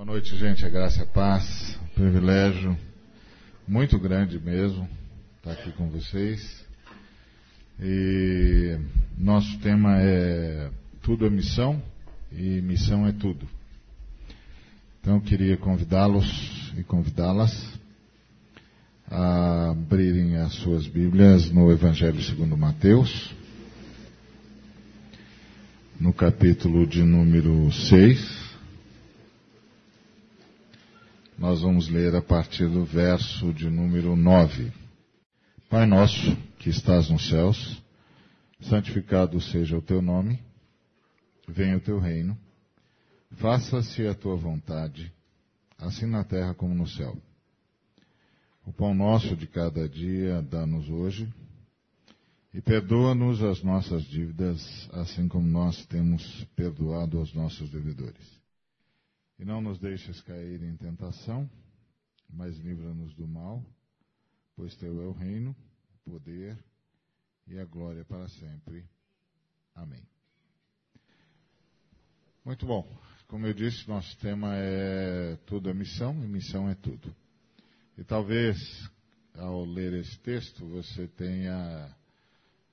Boa noite, gente. A graça e a paz. privilégio muito grande mesmo estar aqui com vocês. E nosso tema é Tudo é Missão e Missão é Tudo. Então eu queria convidá-los e convidá-las a abrirem as suas Bíblias no Evangelho segundo Mateus, no capítulo de número 6. Nós vamos ler a partir do verso de número 9. Pai nosso, que estás nos céus, santificado seja o teu nome, venha o teu reino, faça-se a tua vontade, assim na terra como no céu. O pão nosso de cada dia dá-nos hoje, e perdoa-nos as nossas dívidas, assim como nós temos perdoado aos nossos devedores e não nos deixes cair em tentação, mas livra-nos do mal, pois teu é o reino, o poder e a glória para sempre. Amém. Muito bom. Como eu disse, nosso tema é tudo é missão e missão é tudo. E talvez ao ler esse texto você tenha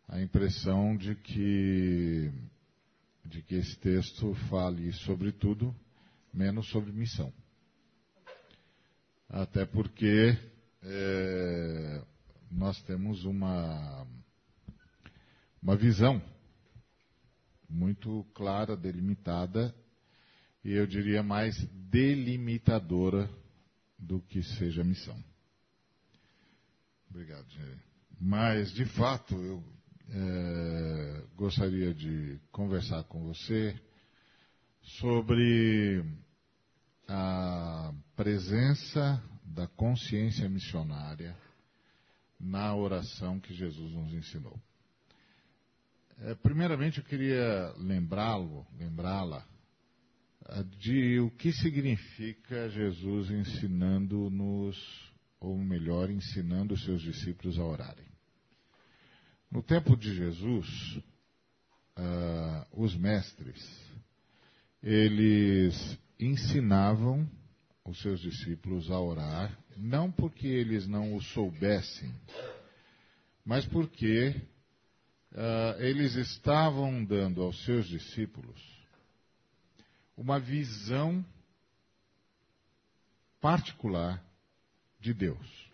a impressão de que de que esse texto fale sobre tudo menos sobre missão. Até porque é, nós temos uma, uma visão muito clara, delimitada, e eu diria mais delimitadora do que seja missão. Obrigado, Gê. Mas, de fato, eu é, gostaria de conversar com você sobre a presença da consciência missionária na oração que Jesus nos ensinou. É, primeiramente, eu queria lembrá-lo, lembrá-la, é, de o que significa Jesus ensinando-nos, ou melhor, ensinando os seus discípulos a orarem. No tempo de Jesus, uh, os mestres, eles ensinavam os seus discípulos a orar, não porque eles não o soubessem, mas porque uh, eles estavam dando aos seus discípulos uma visão particular de Deus.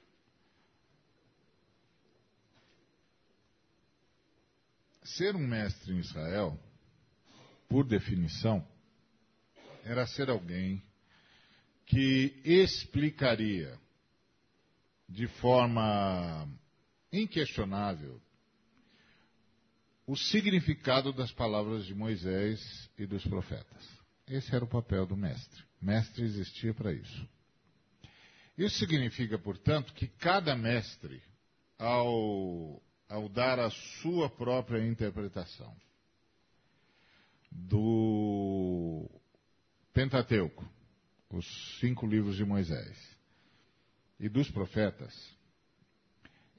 Ser um mestre em Israel, por definição, era ser alguém que explicaria de forma inquestionável o significado das palavras de Moisés e dos profetas. Esse era o papel do mestre. Mestre existia para isso. Isso significa, portanto, que cada mestre, ao, ao dar a sua própria interpretação do Pentateuco, os cinco livros de Moisés, e dos profetas,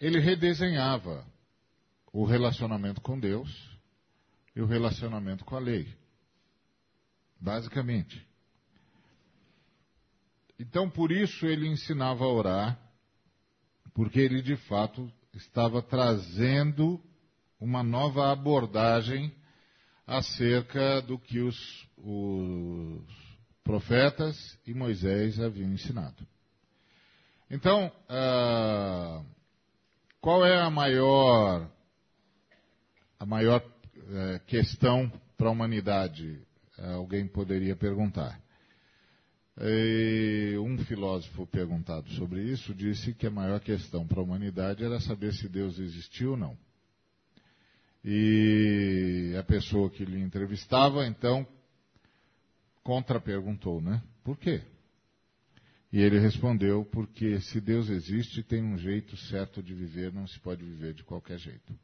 ele redesenhava o relacionamento com Deus e o relacionamento com a lei. Basicamente. Então, por isso ele ensinava a orar, porque ele de fato estava trazendo uma nova abordagem acerca do que os, os profetas e Moisés haviam ensinado. Então, uh, qual é a maior, a maior uh, questão para a humanidade? Uh, alguém poderia perguntar. E um filósofo perguntado sobre isso disse que a maior questão para a humanidade era saber se Deus existiu ou não. E a pessoa que lhe entrevistava, então, contra-perguntou, né? Por quê? E ele respondeu: porque se Deus existe, tem um jeito certo de viver, não se pode viver de qualquer jeito.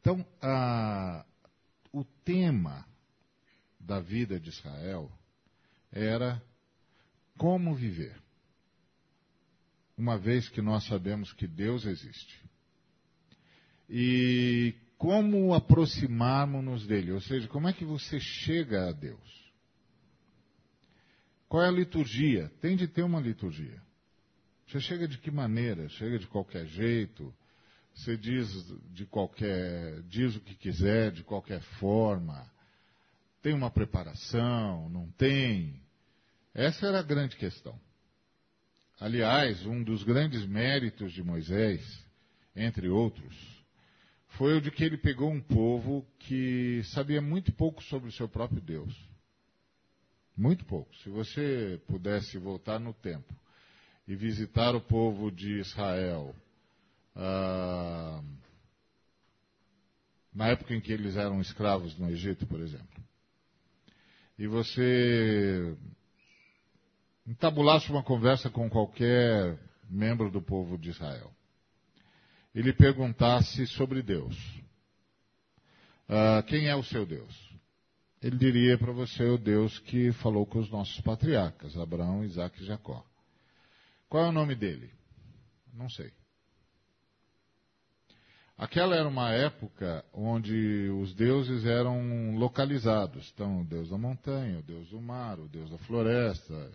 Então, a, o tema da vida de Israel era como viver. Uma vez que nós sabemos que Deus existe. E como aproximarmos-nos dele, ou seja, como é que você chega a Deus? Qual é a liturgia? Tem de ter uma liturgia. Você chega de que maneira? Chega de qualquer jeito? Você diz de qualquer, diz o que quiser, de qualquer forma? Tem uma preparação? Não tem? Essa era a grande questão. Aliás, um dos grandes méritos de Moisés, entre outros, foi o de que ele pegou um povo que sabia muito pouco sobre o seu próprio Deus. Muito pouco. Se você pudesse voltar no tempo e visitar o povo de Israel, ah, na época em que eles eram escravos no Egito, por exemplo, e você entabulasse uma conversa com qualquer membro do povo de Israel, ele perguntasse sobre Deus. Uh, quem é o seu Deus? Ele diria para você o Deus que falou com os nossos patriarcas, Abraão, Isaac e Jacó. Qual é o nome dele? Não sei. Aquela era uma época onde os deuses eram localizados. Então, o deus da montanha, o deus do mar, o deus da floresta,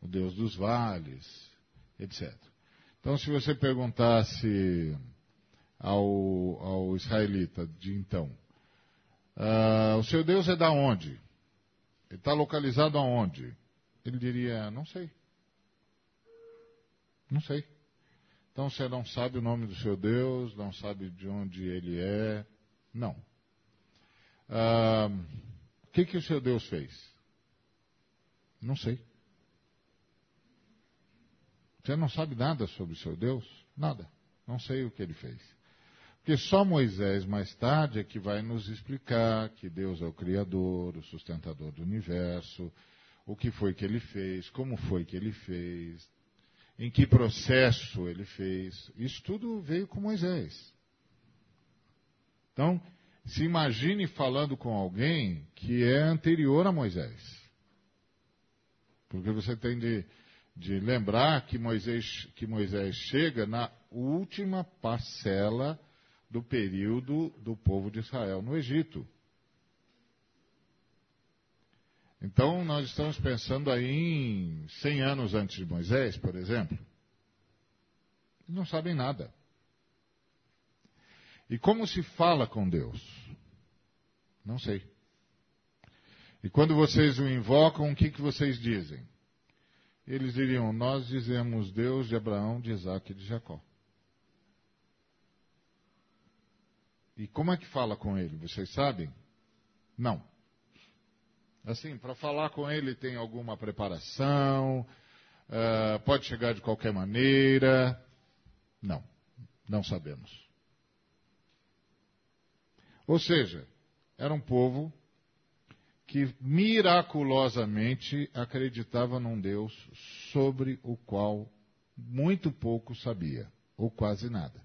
o deus dos vales, etc. Então, se você perguntasse ao, ao israelita de então, uh, o seu Deus é da onde? Ele está localizado aonde? Ele diria, não sei. Não sei. Então você não sabe o nome do seu Deus, não sabe de onde ele é. Não. Ah, o que, que o seu Deus fez? Não sei. Você não sabe nada sobre o seu Deus? Nada. Não sei o que ele fez. Porque só Moisés, mais tarde, é que vai nos explicar que Deus é o Criador, o sustentador do universo, o que foi que ele fez, como foi que ele fez, em que processo ele fez. Isso tudo veio com Moisés. Então, se imagine falando com alguém que é anterior a Moisés. Porque você tem de, de lembrar que Moisés, que Moisés chega na última parcela do período do povo de Israel no Egito. Então, nós estamos pensando aí em 100 anos antes de Moisés, por exemplo. Não sabem nada. E como se fala com Deus? Não sei. E quando vocês o invocam, o que, que vocês dizem? Eles diriam: Nós dizemos Deus de Abraão, de Isaac e de Jacó. E como é que fala com ele? Vocês sabem? Não. Assim, para falar com ele tem alguma preparação? Uh, pode chegar de qualquer maneira? Não, não sabemos. Ou seja, era um povo que miraculosamente acreditava num Deus sobre o qual muito pouco sabia, ou quase nada.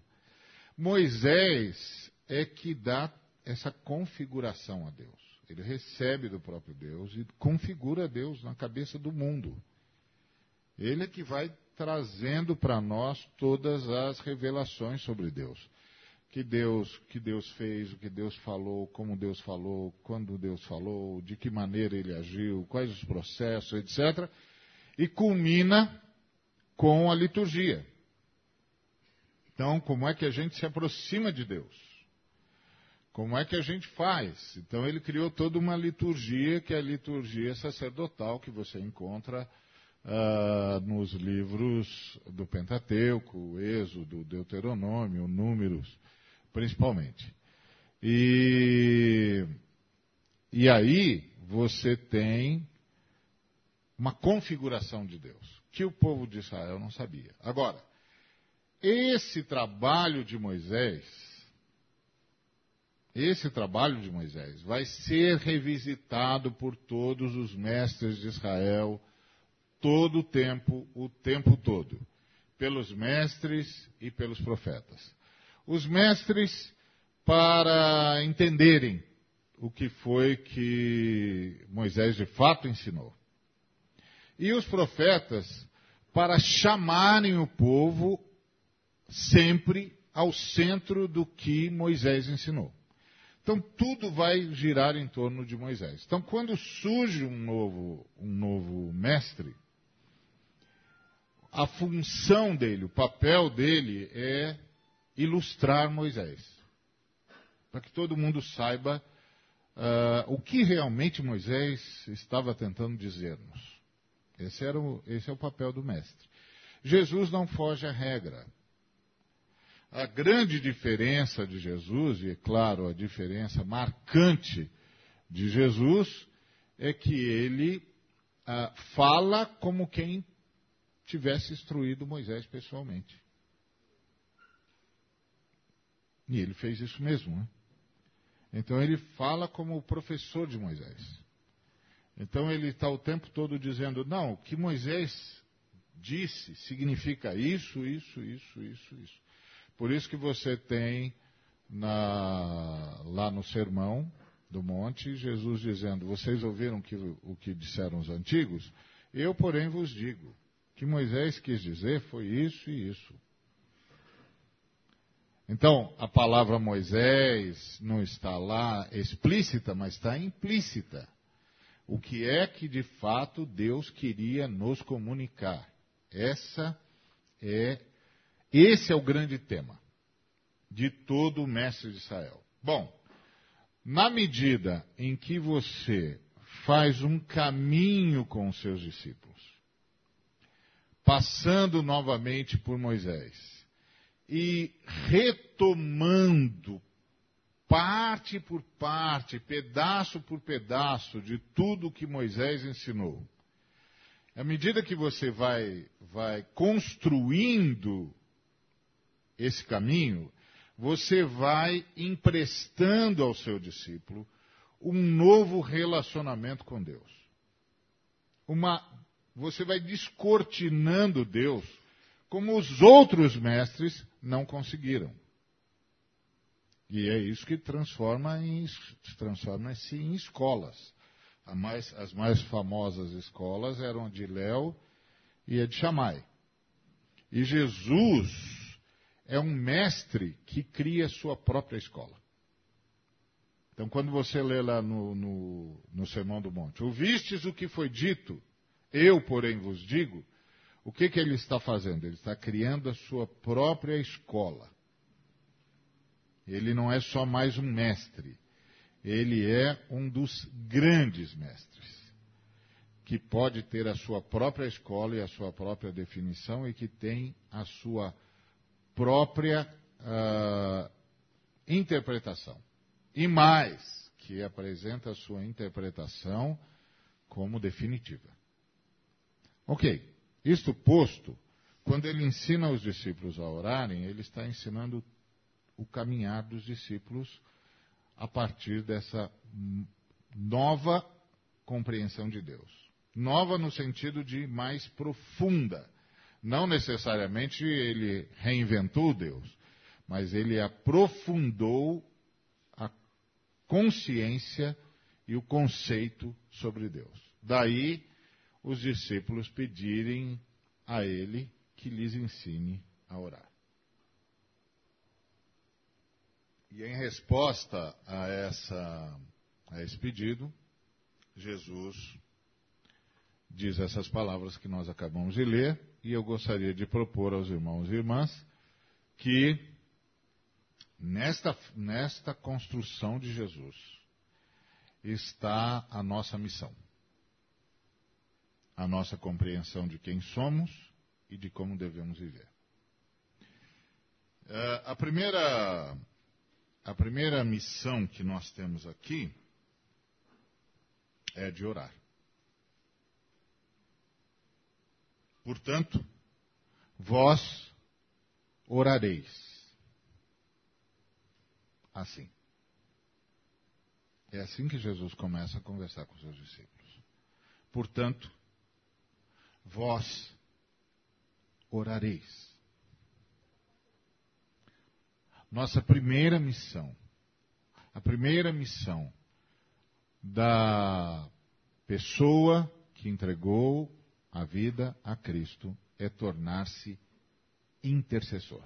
Moisés é que dá essa configuração a Deus. Ele recebe do próprio Deus e configura Deus na cabeça do mundo. Ele é que vai trazendo para nós todas as revelações sobre Deus. Que Deus, que Deus fez, o que Deus falou, como Deus falou, quando Deus falou, de que maneira ele agiu, quais os processos, etc. E culmina com a liturgia. Então, como é que a gente se aproxima de Deus? Como é que a gente faz? Então ele criou toda uma liturgia, que é a liturgia sacerdotal que você encontra uh, nos livros do Pentateuco, Êxodo, Deuteronômio, Números, principalmente. E, e aí você tem uma configuração de Deus, que o povo de Israel não sabia. Agora, esse trabalho de Moisés esse trabalho de Moisés vai ser revisitado por todos os mestres de Israel todo o tempo, o tempo todo, pelos mestres e pelos profetas. Os mestres para entenderem o que foi que Moisés de fato ensinou. E os profetas para chamarem o povo sempre ao centro do que Moisés ensinou. Então tudo vai girar em torno de Moisés. Então quando surge um novo, um novo mestre, a função dele, o papel dele é ilustrar Moisés. Para que todo mundo saiba uh, o que realmente Moisés estava tentando dizer-nos. Esse, esse é o papel do mestre. Jesus não foge à regra. A grande diferença de Jesus, e é claro, a diferença marcante de Jesus, é que ele ah, fala como quem tivesse instruído Moisés pessoalmente. E ele fez isso mesmo. Né? Então ele fala como o professor de Moisés. Então ele está o tempo todo dizendo: não, o que Moisés disse significa isso, isso, isso, isso, isso. Por isso que você tem na, lá no sermão do monte, Jesus dizendo: Vocês ouviram que, o que disseram os antigos? Eu, porém, vos digo: que Moisés quis dizer foi isso e isso. Então, a palavra Moisés não está lá explícita, mas está implícita. O que é que de fato Deus queria nos comunicar? Essa é esse é o grande tema de todo o mestre de Israel. Bom, na medida em que você faz um caminho com os seus discípulos, passando novamente por Moisés e retomando parte por parte, pedaço por pedaço de tudo que Moisés ensinou. À medida que você vai, vai construindo esse caminho, você vai emprestando ao seu discípulo um novo relacionamento com Deus. Uma, você vai descortinando Deus como os outros mestres não conseguiram. E é isso que transforma em, transforma-se em escolas. Mais, as mais famosas escolas eram a de Léo e a de Chamai. E Jesus é um mestre que cria sua própria escola. Então, quando você lê lá no, no, no Sermão do Monte, ouvistes o que foi dito, eu, porém, vos digo, o que, que ele está fazendo? Ele está criando a sua própria escola. Ele não é só mais um mestre, ele é um dos grandes mestres, que pode ter a sua própria escola e a sua própria definição e que tem a sua própria uh, interpretação. E mais, que apresenta a sua interpretação como definitiva. Ok, isto posto, quando ele ensina os discípulos a orarem, ele está ensinando o caminhar dos discípulos a partir dessa nova compreensão de Deus. Nova no sentido de mais profunda. Não necessariamente ele reinventou Deus, mas ele aprofundou a consciência e o conceito sobre Deus. Daí os discípulos pedirem a ele que lhes ensine a orar. E em resposta a, essa, a esse pedido, Jesus diz essas palavras que nós acabamos de ler, e eu gostaria de propor aos irmãos e irmãs que nesta, nesta construção de Jesus está a nossa missão, a nossa compreensão de quem somos e de como devemos viver. Uh, a primeira a primeira missão que nós temos aqui é de orar. Portanto, vós orareis. Assim. É assim que Jesus começa a conversar com seus discípulos. Portanto, vós orareis. Nossa primeira missão, a primeira missão da pessoa que entregou a vida a Cristo é tornar-se intercessor.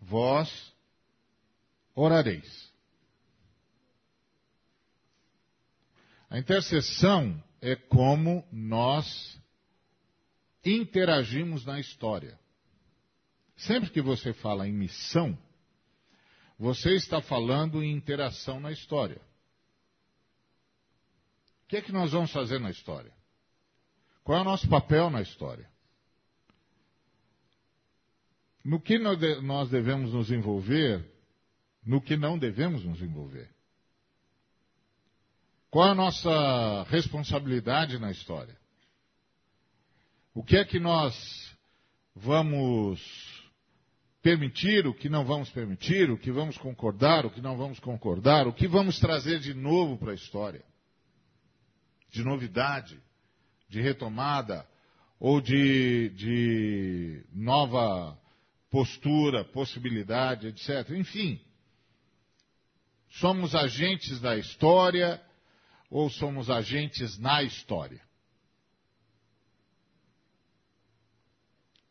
Vós orareis. A intercessão é como nós interagimos na história. Sempre que você fala em missão, você está falando em interação na história. O que é que nós vamos fazer na história? Qual é o nosso papel na história? No que nós devemos nos envolver, no que não devemos nos envolver? Qual é a nossa responsabilidade na história? O que é que nós vamos permitir, o que não vamos permitir, o que vamos concordar, o que não vamos concordar, o que vamos trazer de novo para a história? De novidade, de retomada ou de, de nova postura, possibilidade, etc. Enfim, somos agentes da história ou somos agentes na história?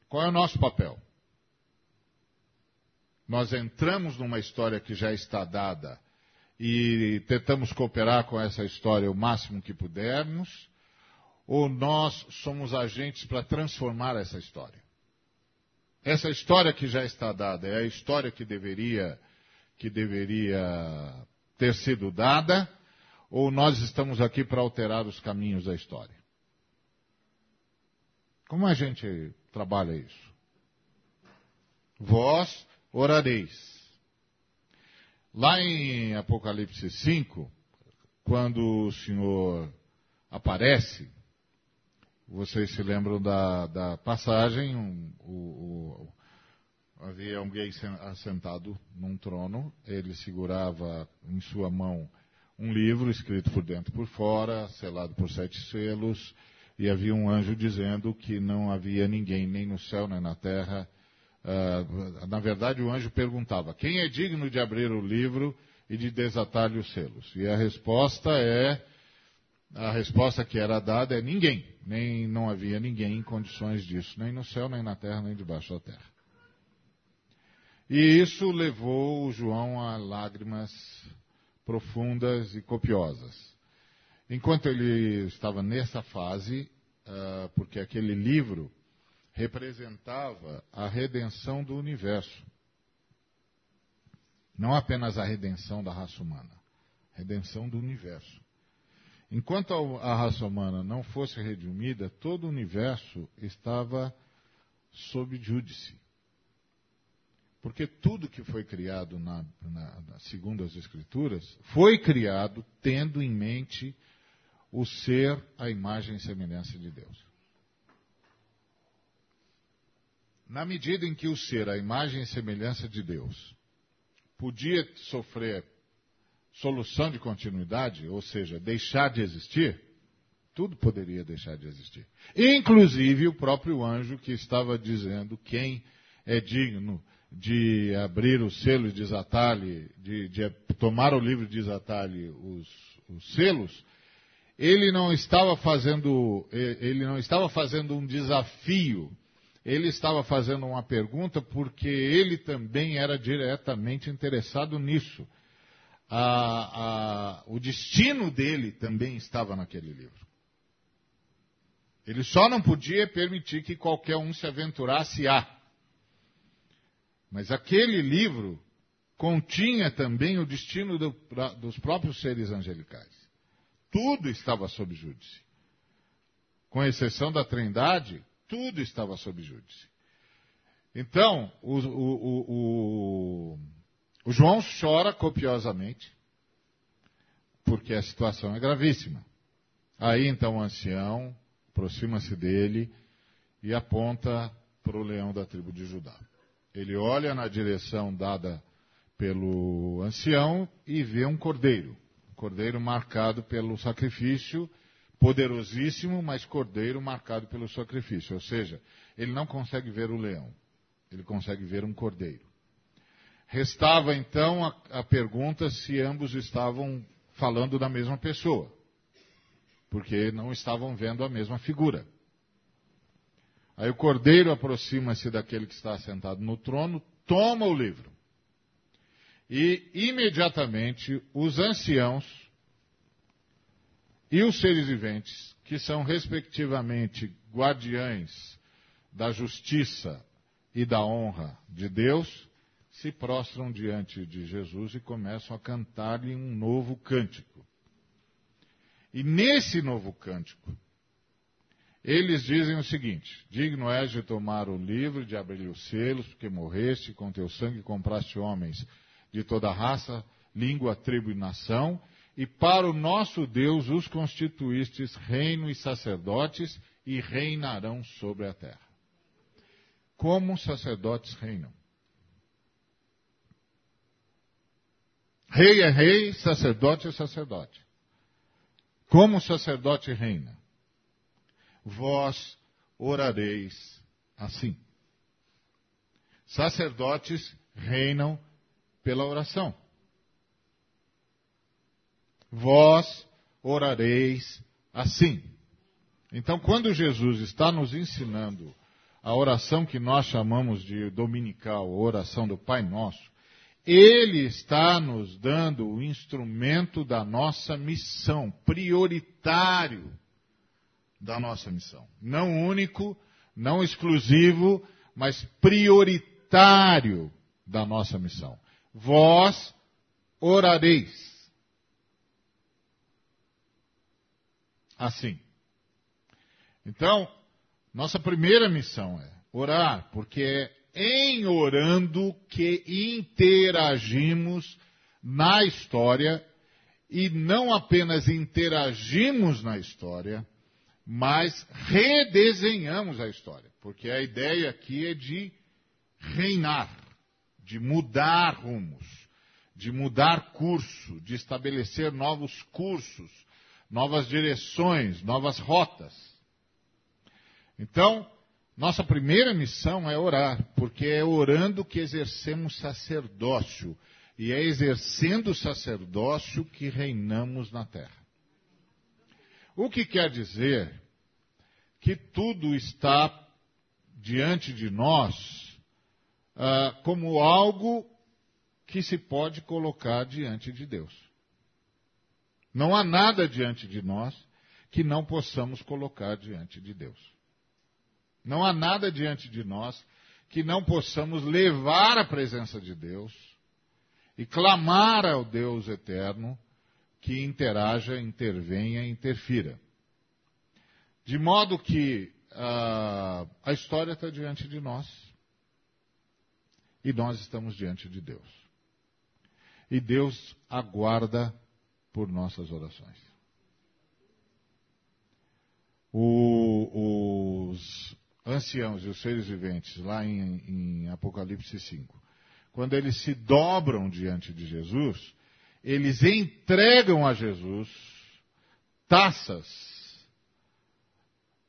Qual é o nosso papel? Nós entramos numa história que já está dada e tentamos cooperar com essa história o máximo que pudermos, ou nós somos agentes para transformar essa história? Essa história que já está dada é a história que deveria, que deveria ter sido dada, ou nós estamos aqui para alterar os caminhos da história? Como a gente trabalha isso? Vós orareis. Lá em Apocalipse 5, quando o Senhor aparece, vocês se lembram da, da passagem, um, o, o, havia alguém assentado num trono, ele segurava em sua mão um livro escrito por dentro e por fora, selado por sete selos, e havia um anjo dizendo que não havia ninguém, nem no céu, nem na terra. Uh, na verdade, o anjo perguntava: quem é digno de abrir o livro e de desatar-lhe os selos? E a resposta é: a resposta que era dada é ninguém, nem não havia ninguém em condições disso, nem no céu, nem na terra, nem debaixo da terra. E isso levou João a lágrimas profundas e copiosas. Enquanto ele estava nessa fase, uh, porque aquele livro representava a redenção do universo. Não apenas a redenção da raça humana, redenção do universo. Enquanto a raça humana não fosse redimida, todo o universo estava sob júdice. Porque tudo que foi criado, na, na, segundo as Escrituras, foi criado tendo em mente o ser a imagem e semelhança de Deus. Na medida em que o ser a imagem e semelhança de Deus podia sofrer solução de continuidade, ou seja, deixar de existir, tudo poderia deixar de existir. Inclusive o próprio anjo que estava dizendo quem é digno de abrir o selo e desatar-lhe, de, de, tomar o livro e desatar-lhe os, os selos, ele não estava fazendo, ele não estava fazendo um desafio, ele estava fazendo uma pergunta porque ele também era diretamente interessado nisso. A, a, o destino dele também estava naquele livro. Ele só não podia permitir que qualquer um se aventurasse a. Mas aquele livro continha também o destino do, dos próprios seres angelicais. Tudo estava sob júdice. Com exceção da Trindade, tudo estava sob júdice. Então, o, o, o, o João chora copiosamente, porque a situação é gravíssima. Aí então o ancião aproxima-se dele e aponta para o leão da tribo de Judá. Ele olha na direção dada pelo ancião e vê um cordeiro. Um cordeiro marcado pelo sacrifício, poderosíssimo, mas cordeiro marcado pelo sacrifício. Ou seja, ele não consegue ver o leão, ele consegue ver um cordeiro. Restava então a, a pergunta se ambos estavam falando da mesma pessoa, porque não estavam vendo a mesma figura. Aí o cordeiro aproxima-se daquele que está sentado no trono, toma o livro. E imediatamente os anciãos e os seres viventes, que são respectivamente guardiães da justiça e da honra de Deus, se prostram diante de Jesus e começam a cantar-lhe um novo cântico. E nesse novo cântico, eles dizem o seguinte: Digno és de tomar o livro, de abrir os selos, porque morreste com teu sangue compraste homens de toda raça, língua, tribo e nação, e para o nosso Deus os constituístes reino e sacerdotes, e reinarão sobre a terra. Como sacerdotes reinam? Rei é rei, sacerdote é sacerdote. Como sacerdote reina? Vós orareis assim. Sacerdotes reinam pela oração. Vós orareis assim. Então, quando Jesus está nos ensinando a oração que nós chamamos de dominical, a oração do Pai Nosso, ele está nos dando o instrumento da nossa missão, prioritário da nossa missão. Não único, não exclusivo, mas prioritário da nossa missão. Vós orareis. Assim. Então, nossa primeira missão é orar, porque é em orando que interagimos na história e não apenas interagimos na história, mas redesenhamos a história, porque a ideia aqui é de reinar, de mudar rumos, de mudar curso, de estabelecer novos cursos, novas direções, novas rotas. Então, nossa primeira missão é orar, porque é orando que exercemos sacerdócio. E é exercendo o sacerdócio que reinamos na terra. O que quer dizer que tudo está diante de nós ah, como algo que se pode colocar diante de Deus. Não há nada diante de nós que não possamos colocar diante de Deus. Não há nada diante de nós que não possamos levar à presença de Deus e clamar ao Deus eterno que interaja, intervenha, interfira. De modo que uh, a história está diante de nós e nós estamos diante de Deus. E Deus aguarda por nossas orações. O, os anciãos e os seres viventes, lá em, em Apocalipse 5, quando eles se dobram diante de Jesus, eles entregam a Jesus taças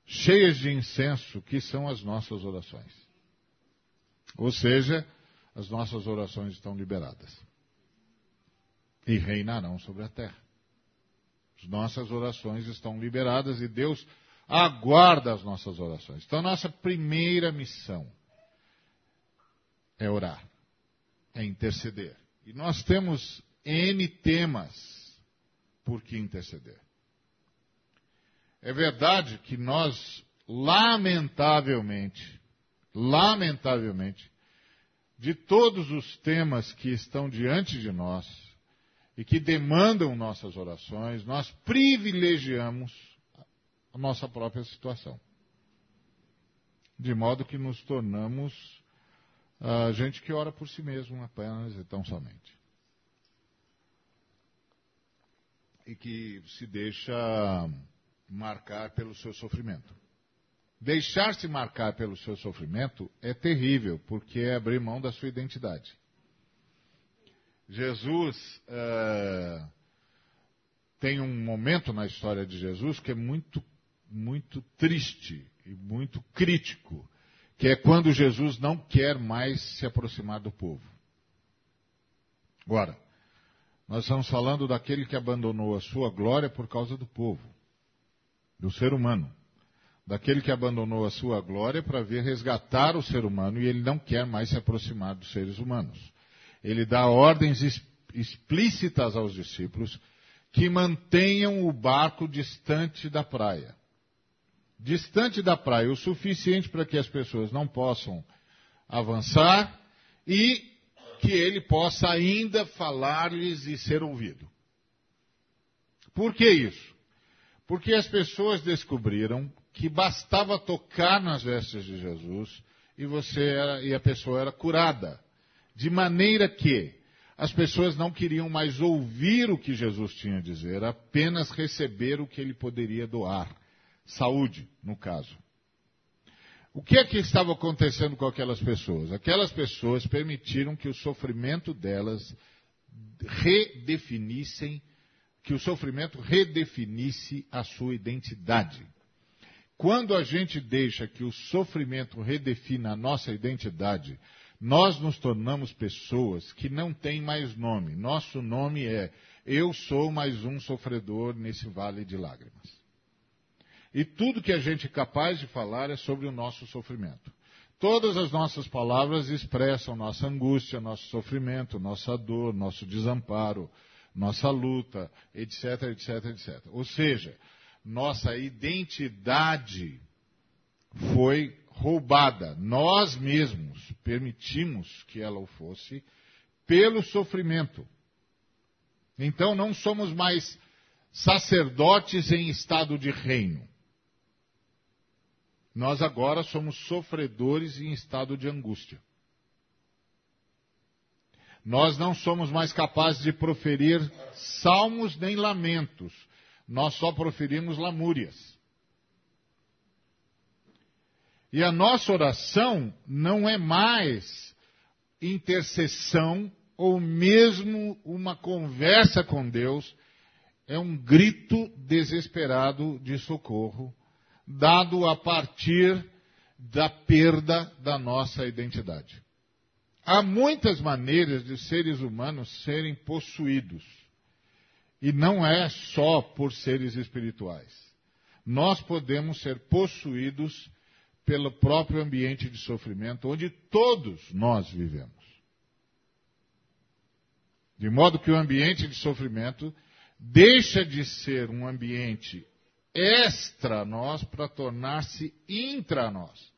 cheias de incenso, que são as nossas orações. Ou seja, as nossas orações estão liberadas. E reinarão sobre a terra. As nossas orações estão liberadas e Deus aguarda as nossas orações. Então, nossa primeira missão é orar, é interceder. E nós temos N temas por que interceder. É verdade que nós, lamentavelmente, lamentavelmente, de todos os temas que estão diante de nós e que demandam nossas orações, nós privilegiamos a nossa própria situação. De modo que nos tornamos uh, gente que ora por si mesmo apenas e tão somente. E que se deixa marcar pelo seu sofrimento. Deixar-se marcar pelo seu sofrimento é terrível, porque é abrir mão da sua identidade. Jesus uh, tem um momento na história de Jesus que é muito muito triste e muito crítico, que é quando Jesus não quer mais se aproximar do povo. Agora, nós estamos falando daquele que abandonou a sua glória por causa do povo, do ser humano. Daquele que abandonou a sua glória para vir resgatar o ser humano e ele não quer mais se aproximar dos seres humanos. Ele dá ordens explícitas aos discípulos que mantenham o barco distante da praia. Distante da praia, o suficiente para que as pessoas não possam avançar e que ele possa ainda falar-lhes e ser ouvido. Por que isso? Porque as pessoas descobriram que bastava tocar nas vestes de Jesus e você era, e a pessoa era curada. De maneira que as pessoas não queriam mais ouvir o que Jesus tinha a dizer, apenas receber o que ele poderia doar. Saúde, no caso. O que é que estava acontecendo com aquelas pessoas? Aquelas pessoas permitiram que o sofrimento delas redefinissem, que o sofrimento redefinisse a sua identidade. Quando a gente deixa que o sofrimento redefina a nossa identidade, nós nos tornamos pessoas que não têm mais nome. Nosso nome é Eu sou mais um sofredor nesse vale de lágrimas. E tudo que a gente é capaz de falar é sobre o nosso sofrimento. Todas as nossas palavras expressam nossa angústia, nosso sofrimento, nossa dor, nosso desamparo, nossa luta, etc, etc, etc. Ou seja, nossa identidade foi roubada. Nós mesmos permitimos que ela o fosse pelo sofrimento. Então não somos mais sacerdotes em estado de reino. Nós agora somos sofredores em estado de angústia. Nós não somos mais capazes de proferir salmos nem lamentos. Nós só proferimos lamúrias. E a nossa oração não é mais intercessão ou mesmo uma conversa com Deus, é um grito desesperado de socorro, dado a partir da perda da nossa identidade. Há muitas maneiras de seres humanos serem possuídos. E não é só por seres espirituais. Nós podemos ser possuídos pelo próprio ambiente de sofrimento onde todos nós vivemos. De modo que o ambiente de sofrimento deixa de ser um ambiente extra nós para tornar-se intra nós.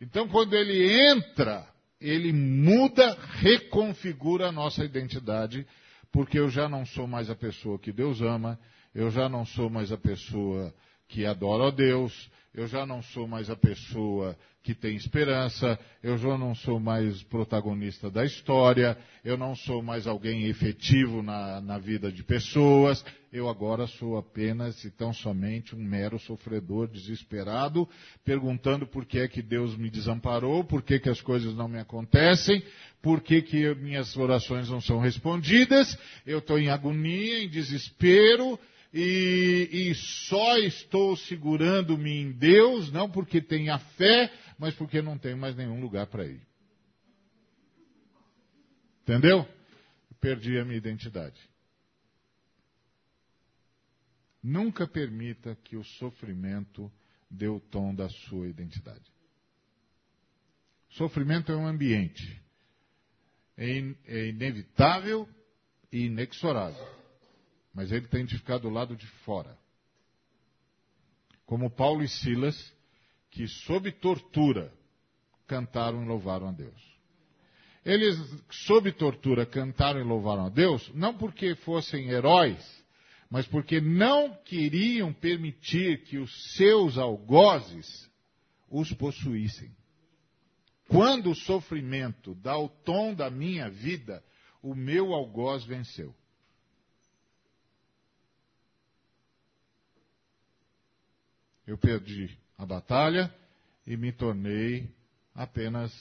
Então, quando ele entra, ele muda, reconfigura a nossa identidade, porque eu já não sou mais a pessoa que Deus ama, eu já não sou mais a pessoa que adora a Deus, eu já não sou mais a pessoa que tem esperança, eu já não sou mais protagonista da história, eu não sou mais alguém efetivo na, na vida de pessoas, eu agora sou apenas e tão somente um mero sofredor desesperado, perguntando por que é que Deus me desamparou, por que, que as coisas não me acontecem, por que, que minhas orações não são respondidas, eu estou em agonia, em desespero, e, e só estou segurando-me em Deus, não porque tenha fé, mas porque não tenho mais nenhum lugar para ir. Entendeu? Perdi a minha identidade. Nunca permita que o sofrimento dê o tom da sua identidade. Sofrimento é um ambiente. É, in, é inevitável e inexorável mas ele tem de ficar do lado de fora. Como Paulo e Silas, que sob tortura cantaram e louvaram a Deus. Eles, sob tortura, cantaram e louvaram a Deus, não porque fossem heróis, mas porque não queriam permitir que os seus algozes os possuíssem. Quando o sofrimento dá o tom da minha vida, o meu algoz venceu. Eu perdi a batalha e me tornei apenas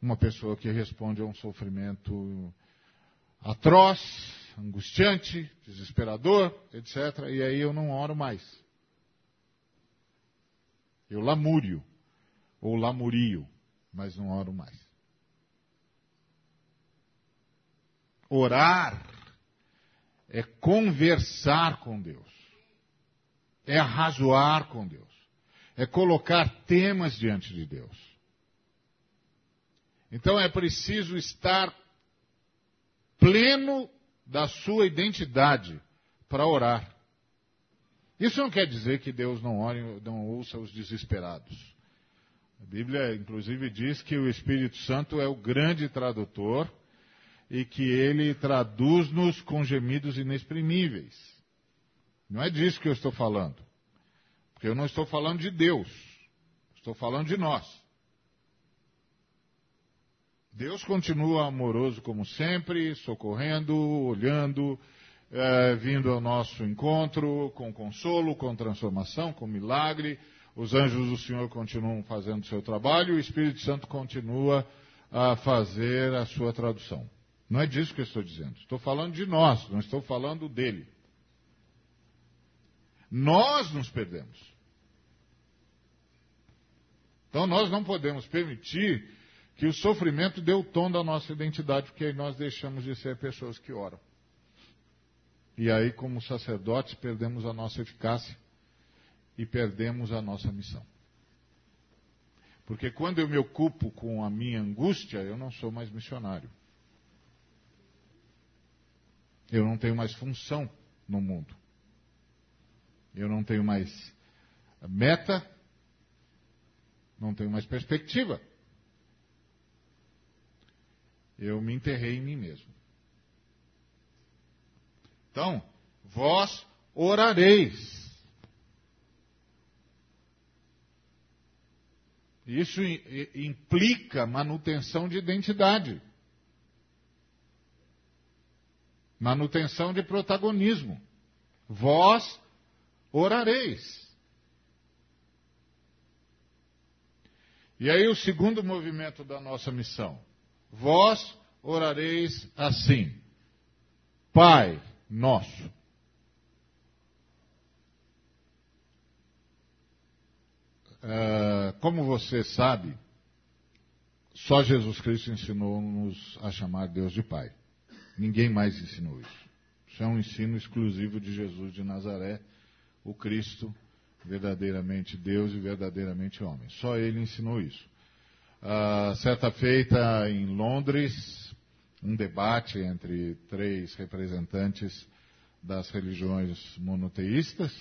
uma pessoa que responde a um sofrimento atroz, angustiante, desesperador, etc. E aí eu não oro mais. Eu lamúrio, ou lamurio, mas não oro mais. Orar é conversar com Deus é arrazoar com Deus, é colocar temas diante de Deus. Então é preciso estar pleno da sua identidade para orar. Isso não quer dizer que Deus não, ore, não ouça os desesperados. A Bíblia, inclusive, diz que o Espírito Santo é o grande tradutor e que ele traduz-nos com gemidos inexprimíveis. Não é disso que eu estou falando. Porque eu não estou falando de Deus. Estou falando de nós. Deus continua amoroso como sempre, socorrendo, olhando, é, vindo ao nosso encontro com consolo, com transformação, com milagre. Os anjos do Senhor continuam fazendo o seu trabalho e o Espírito Santo continua a fazer a sua tradução. Não é disso que eu estou dizendo. Estou falando de nós, não estou falando dele. Nós nos perdemos. Então nós não podemos permitir que o sofrimento dê o tom da nossa identidade, porque aí nós deixamos de ser pessoas que oram. E aí, como sacerdotes, perdemos a nossa eficácia e perdemos a nossa missão. Porque quando eu me ocupo com a minha angústia, eu não sou mais missionário. Eu não tenho mais função no mundo. Eu não tenho mais meta, não tenho mais perspectiva. Eu me enterrei em mim mesmo. Então, vós orareis. Isso implica manutenção de identidade. Manutenção de protagonismo. Vós orareis. E aí o segundo movimento da nossa missão. Vós orareis assim. Pai, nosso. Uh, como você sabe, só Jesus Cristo ensinou-nos a chamar Deus de Pai. Ninguém mais ensinou isso. Isso é um ensino exclusivo de Jesus de Nazaré, o Cristo, verdadeiramente Deus e verdadeiramente homem. Só ele ensinou isso. Uh, certa feita em Londres, um debate entre três representantes das religiões monoteístas,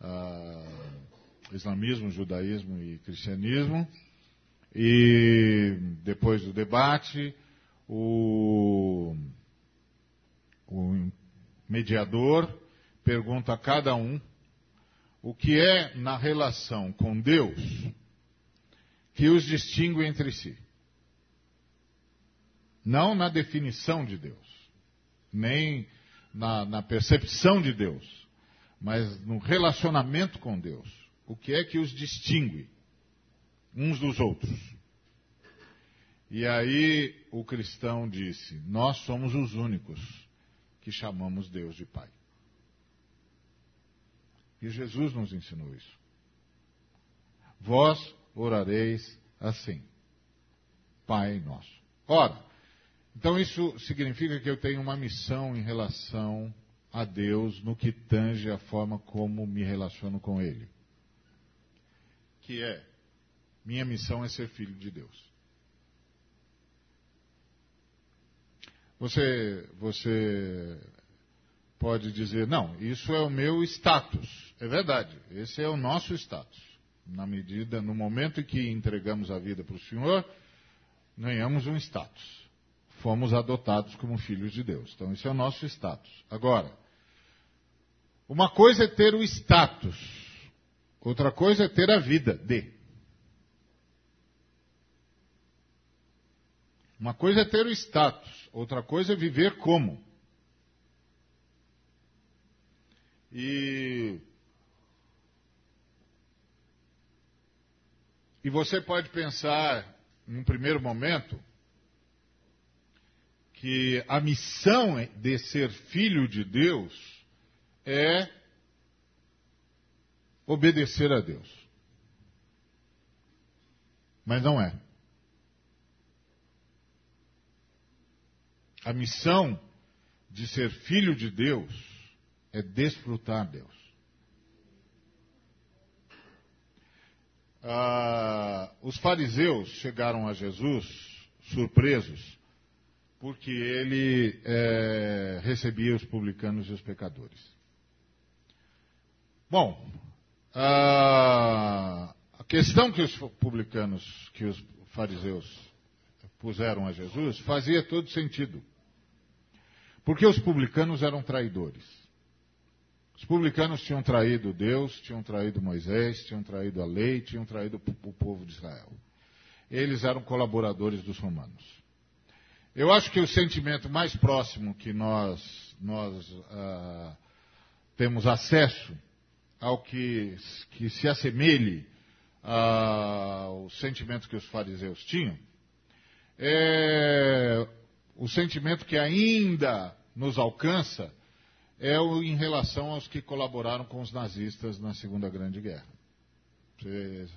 uh, islamismo, judaísmo e cristianismo. E depois do debate, o, o mediador pergunta a cada um o que é na relação com Deus que os distingue entre si. Não na definição de Deus, nem na, na percepção de Deus, mas no relacionamento com Deus. O que é que os distingue uns dos outros? E aí o cristão disse: Nós somos os únicos que chamamos Deus de Pai. E Jesus nos ensinou isso. Vós orareis assim: Pai nosso. Ora, então isso significa que eu tenho uma missão em relação a Deus no que tange a forma como me relaciono com Ele. Que é, minha missão é ser filho de Deus. Você, você pode dizer, não, isso é o meu status. É verdade, esse é o nosso status. Na medida, no momento em que entregamos a vida para o Senhor, ganhamos um status fomos adotados como filhos de Deus. Então, esse é o nosso status. Agora, uma coisa é ter o status, outra coisa é ter a vida de. Uma coisa é ter o status, outra coisa é viver como. E E você pode pensar, num primeiro momento, que a missão de ser filho de Deus é obedecer a Deus. Mas não é. A missão de ser filho de Deus é desfrutar Deus. Ah, os fariseus chegaram a Jesus surpresos porque ele é, recebia os publicanos e os pecadores. Bom, a, a questão que os publicanos, que os fariseus puseram a Jesus, fazia todo sentido. Porque os publicanos eram traidores. Os publicanos tinham traído Deus, tinham traído Moisés, tinham traído a lei, tinham traído o povo de Israel. Eles eram colaboradores dos romanos. Eu acho que o sentimento mais próximo que nós, nós ah, temos acesso ao que, que se assemelhe ao sentimento que os fariseus tinham é o sentimento que ainda nos alcança é o em relação aos que colaboraram com os nazistas na Segunda Grande Guerra. Você,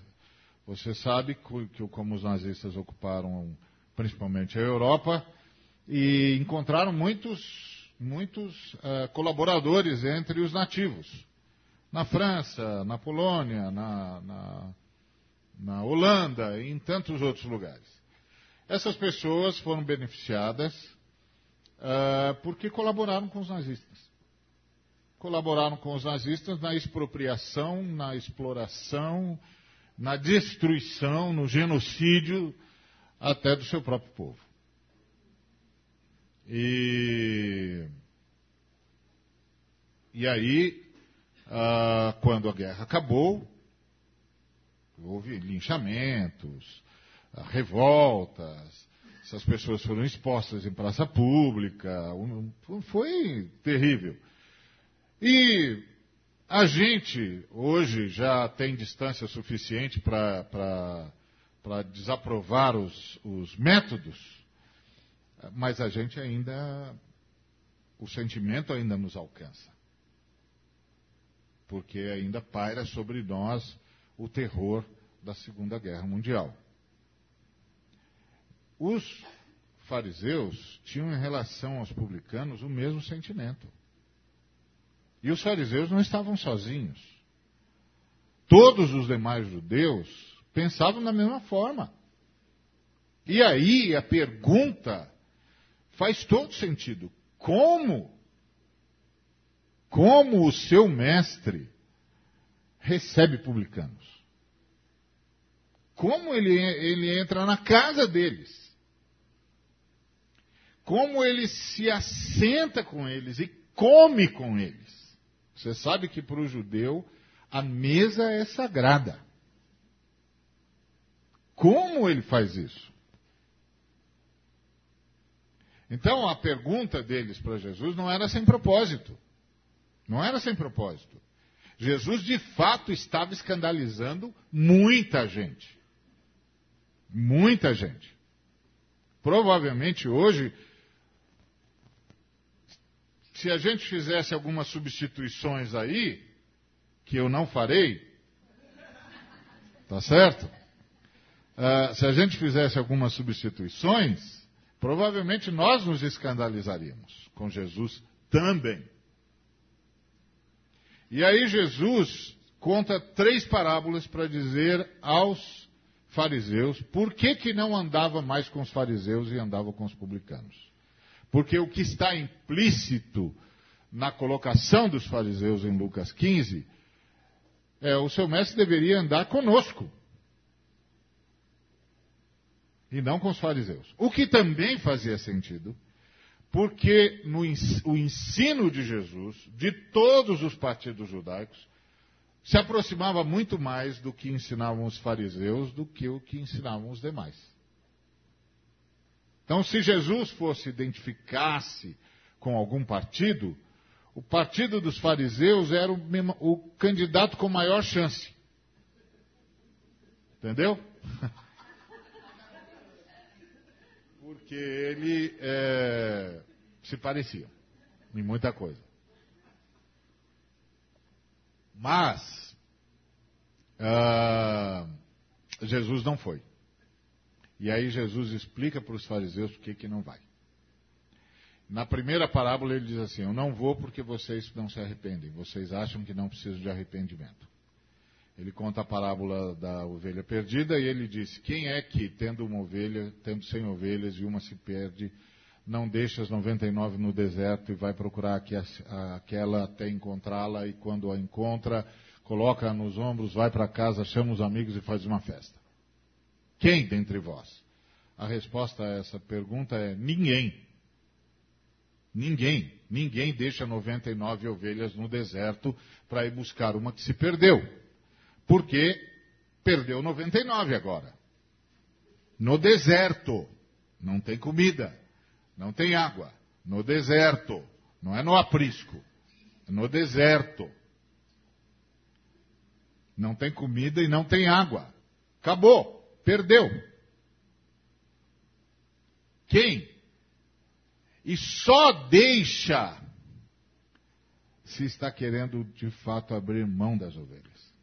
você sabe que como os nazistas ocuparam principalmente a Europa, e encontraram muitos, muitos uh, colaboradores entre os nativos. Na França, na Polônia, na, na, na Holanda e em tantos outros lugares. Essas pessoas foram beneficiadas uh, porque colaboraram com os nazistas. Colaboraram com os nazistas na expropriação, na exploração, na destruição, no genocídio até do seu próprio povo. E, e aí, ah, quando a guerra acabou, houve linchamentos, ah, revoltas, essas pessoas foram expostas em praça pública, foi terrível. E a gente hoje já tem distância suficiente para desaprovar os, os métodos mas a gente ainda, o sentimento ainda nos alcança. Porque ainda paira sobre nós o terror da Segunda Guerra Mundial. Os fariseus tinham em relação aos publicanos o mesmo sentimento. E os fariseus não estavam sozinhos. Todos os demais judeus pensavam da mesma forma. E aí a pergunta faz todo sentido. Como? Como o seu mestre recebe publicanos? Como ele, ele entra na casa deles? Como ele se assenta com eles e come com eles? Você sabe que para o judeu a mesa é sagrada. Como ele faz isso? Então a pergunta deles para Jesus não era sem propósito. Não era sem propósito. Jesus de fato estava escandalizando muita gente. Muita gente. Provavelmente hoje, se a gente fizesse algumas substituições aí, que eu não farei, tá certo? Uh, se a gente fizesse algumas substituições, provavelmente nós nos escandalizaríamos com Jesus também. E aí Jesus conta três parábolas para dizer aos fariseus por que, que não andava mais com os fariseus e andava com os publicanos. Porque o que está implícito na colocação dos fariseus em Lucas 15 é o seu mestre deveria andar conosco e não com os fariseus. O que também fazia sentido, porque no, o ensino de Jesus, de todos os partidos judaicos, se aproximava muito mais do que ensinavam os fariseus do que o que ensinavam os demais. Então, se Jesus fosse identificar-se com algum partido, o partido dos fariseus era o, o candidato com maior chance. Entendeu? porque ele é, se parecia em muita coisa. Mas uh, Jesus não foi. E aí Jesus explica para os fariseus por que, que não vai. Na primeira parábola ele diz assim: Eu não vou porque vocês não se arrependem. Vocês acham que não precisam de arrependimento. Ele conta a parábola da ovelha perdida e ele diz: Quem é que, tendo uma ovelha, tendo cem ovelhas e uma se perde, não deixa as 99 no deserto e vai procurar aquela até encontrá-la e quando a encontra, coloca nos ombros, vai para casa, chama os amigos e faz uma festa? Quem dentre vós? A resposta a essa pergunta é ninguém. Ninguém. Ninguém deixa 99 ovelhas no deserto para ir buscar uma que se perdeu. Porque perdeu 99 agora. No deserto. Não tem comida. Não tem água. No deserto. Não é no aprisco. No deserto. Não tem comida e não tem água. Acabou. Perdeu. Quem? E só deixa se está querendo de fato abrir mão das ovelhas.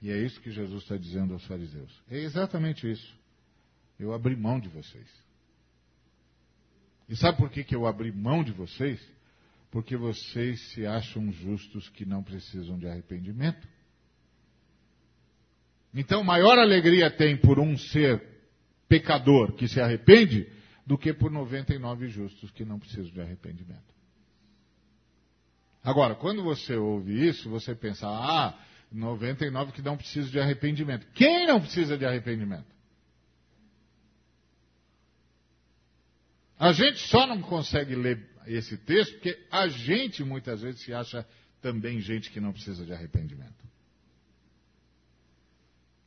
E é isso que Jesus está dizendo aos fariseus. É exatamente isso. Eu abri mão de vocês. E sabe por que, que eu abri mão de vocês? Porque vocês se acham justos que não precisam de arrependimento. Então, maior alegria tem por um ser pecador que se arrepende do que por 99 justos que não precisam de arrependimento. Agora, quando você ouve isso, você pensa, ah, 99 que não precisam de arrependimento. Quem não precisa de arrependimento? A gente só não consegue ler esse texto porque a gente muitas vezes se acha também gente que não precisa de arrependimento.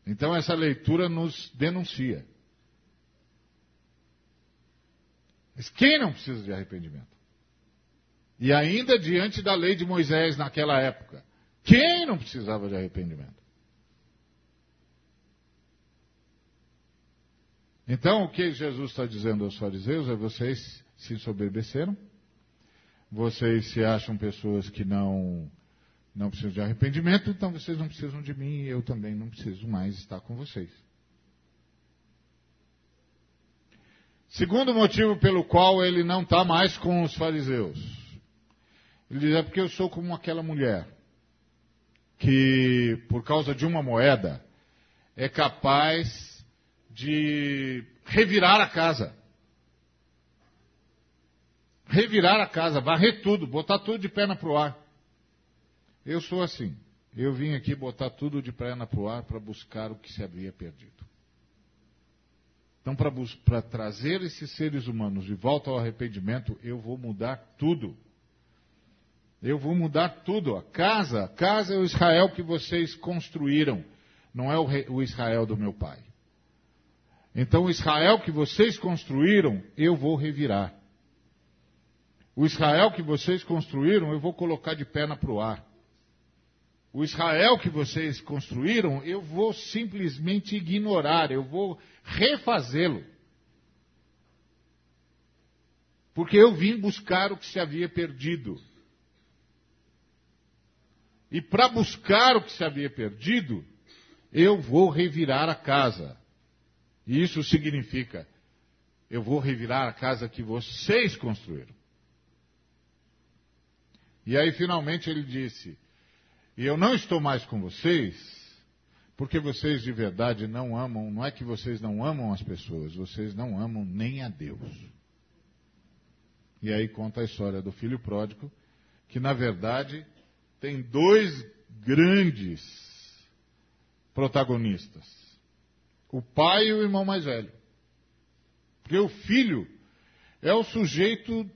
Então essa leitura nos denuncia. Mas quem não precisa de arrependimento? E ainda diante da lei de Moisés naquela época. Quem não precisava de arrependimento? Então, o que Jesus está dizendo aos fariseus é: vocês se ensoberbeceram, vocês se acham pessoas que não, não precisam de arrependimento, então vocês não precisam de mim e eu também não preciso mais estar com vocês. Segundo motivo pelo qual ele não está mais com os fariseus. Ele diz: é porque eu sou como aquela mulher que, por causa de uma moeda, é capaz de revirar a casa. Revirar a casa, varrer tudo, botar tudo de perna para o ar. Eu sou assim. Eu vim aqui botar tudo de perna para o ar para buscar o que se havia perdido. Então, para trazer esses seres humanos de volta ao arrependimento, eu vou mudar tudo. Eu vou mudar tudo. A casa, a casa é o Israel que vocês construíram, não é o, o Israel do meu pai. Então, o Israel que vocês construíram, eu vou revirar. O Israel que vocês construíram, eu vou colocar de perna para o ar. O Israel que vocês construíram, eu vou simplesmente ignorar, eu vou refazê-lo. Porque eu vim buscar o que se havia perdido. E para buscar o que se havia perdido, eu vou revirar a casa. E isso significa, eu vou revirar a casa que vocês construíram. E aí finalmente ele disse, e eu não estou mais com vocês, porque vocês de verdade não amam, não é que vocês não amam as pessoas, vocês não amam nem a Deus. E aí conta a história do filho pródigo, que na verdade tem dois grandes protagonistas o pai e o irmão mais velho. Porque o filho é o sujeito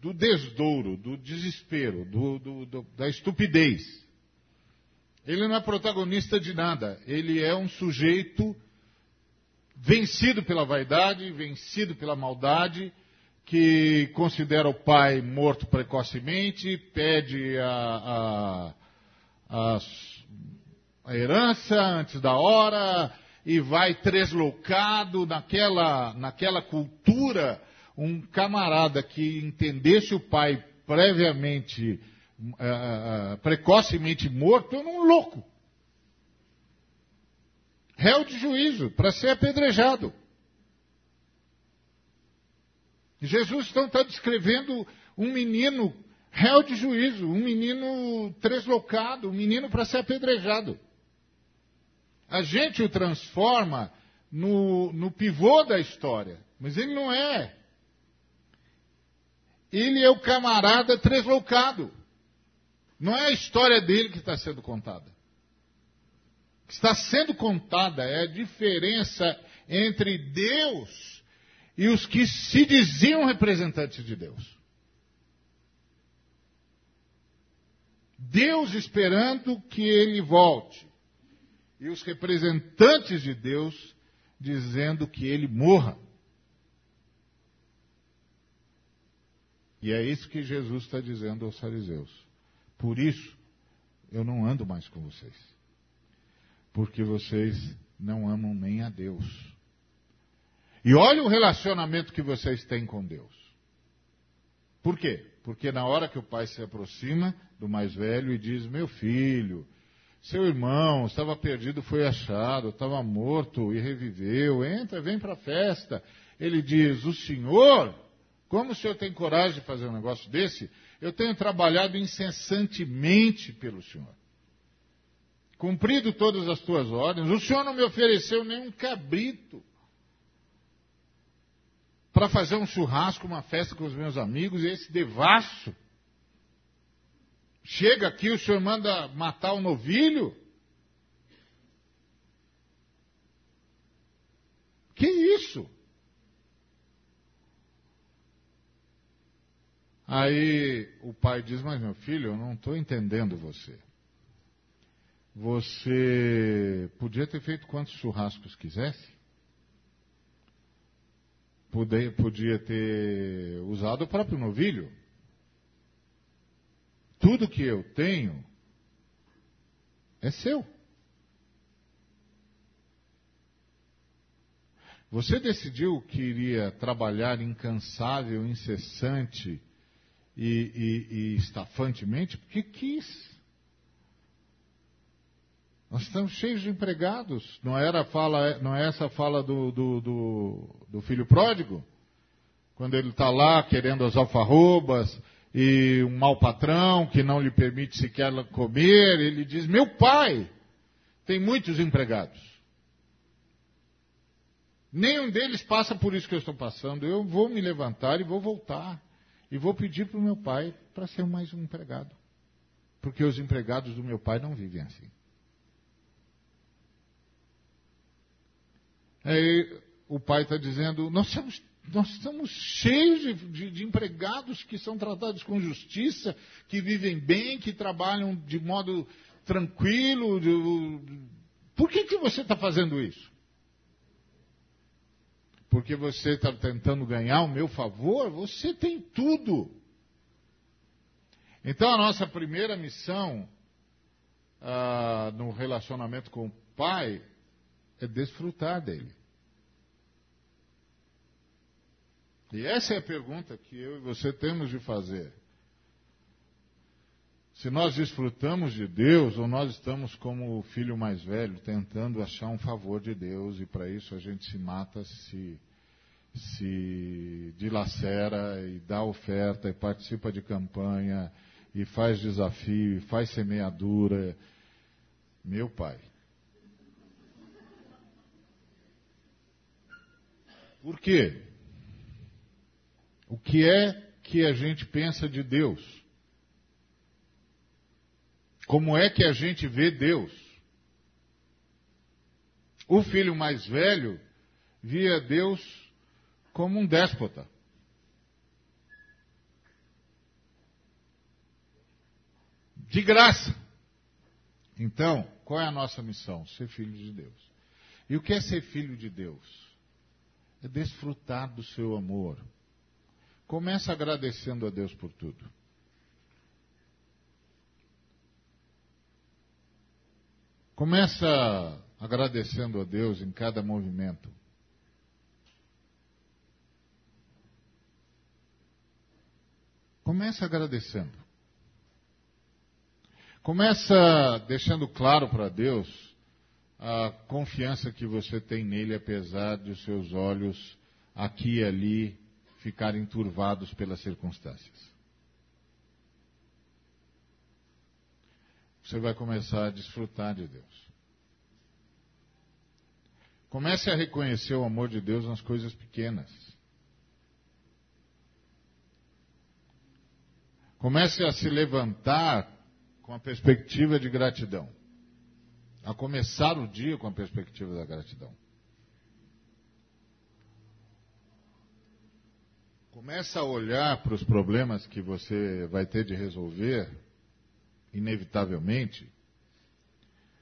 do desdouro, do desespero, do, do, do, da estupidez. Ele não é protagonista de nada. Ele é um sujeito vencido pela vaidade, vencido pela maldade, que considera o pai morto precocemente, pede a, a, a, a herança antes da hora, e vai treslocado naquela, naquela cultura, um camarada que entendesse o pai previamente, uh, uh, precocemente morto, é um louco. Réu de juízo, para ser apedrejado. Jesus então está descrevendo um menino réu de juízo, um menino treslocado, um menino para ser apedrejado. A gente o transforma no, no pivô da história, mas ele não é. ele é o camarada tresloucado. Não é a história dele que está sendo contada. O que está sendo contada é a diferença entre Deus e os que se diziam representantes de Deus. Deus esperando que ele volte. E os representantes de Deus dizendo que ele morra. E é isso que Jesus está dizendo aos fariseus. Por isso, eu não ando mais com vocês. Porque vocês não amam nem a Deus. E olha o relacionamento que vocês têm com Deus. Por quê? Porque na hora que o pai se aproxima do mais velho e diz: Meu filho, seu irmão estava perdido, foi achado, estava morto e reviveu, entra, vem para a festa. Ele diz: O senhor, como o senhor tem coragem de fazer um negócio desse? Eu tenho trabalhado incessantemente pelo senhor. Cumprido todas as tuas ordens, o senhor não me ofereceu nem um cabrito para fazer um churrasco, uma festa com os meus amigos, e esse devasso. Chega aqui, o senhor manda matar o novilho? Que isso? Aí o pai diz: Mas meu filho, eu não estou entendendo você. Você podia ter feito quantos churrascos quisesse? Podia, podia ter usado o próprio novilho. Tudo que eu tenho é seu. Você decidiu que iria trabalhar incansável, incessante e, e, e estafantemente porque quis. Nós estamos cheios de empregados. Não, era fala, não é essa a fala do, do, do, do filho pródigo? Quando ele está lá querendo as alfarrobas e um mau patrão que não lhe permite sequer comer, ele diz: Meu pai tem muitos empregados. Nenhum deles passa por isso que eu estou passando. Eu vou me levantar e vou voltar. E vou pedir para o meu pai para ser mais um empregado. Porque os empregados do meu pai não vivem assim. Aí o pai está dizendo: nós estamos, nós estamos cheios de, de, de, empregados que são tratados com justiça, que vivem bem, que trabalham de modo tranquilo. De, por que, que você está fazendo isso? Porque você está tentando ganhar o meu favor? Você tem tudo. Então a nossa primeira missão ah, no relacionamento com o pai é desfrutar dele. E essa é a pergunta que eu e você temos de fazer. Se nós desfrutamos de Deus ou nós estamos como o filho mais velho, tentando achar um favor de Deus e para isso a gente se mata, se, se dilacera e dá oferta e participa de campanha e faz desafio e faz semeadura. Meu pai. Por quê? O que é que a gente pensa de Deus? Como é que a gente vê Deus? O filho mais velho via Deus como um déspota. De graça. Então, qual é a nossa missão? Ser filho de Deus. E o que é ser filho de Deus? É desfrutar do seu amor, Começa agradecendo a Deus por tudo. Começa agradecendo a Deus em cada movimento. Começa agradecendo. Começa deixando claro para Deus a confiança que você tem nele, apesar de os seus olhos aqui e ali ficarem turvados pelas circunstâncias. Você vai começar a desfrutar de Deus. Comece a reconhecer o amor de Deus nas coisas pequenas. Comece a se levantar com a perspectiva de gratidão. A começar o dia com a perspectiva da gratidão. Começa a olhar para os problemas que você vai ter de resolver, inevitavelmente,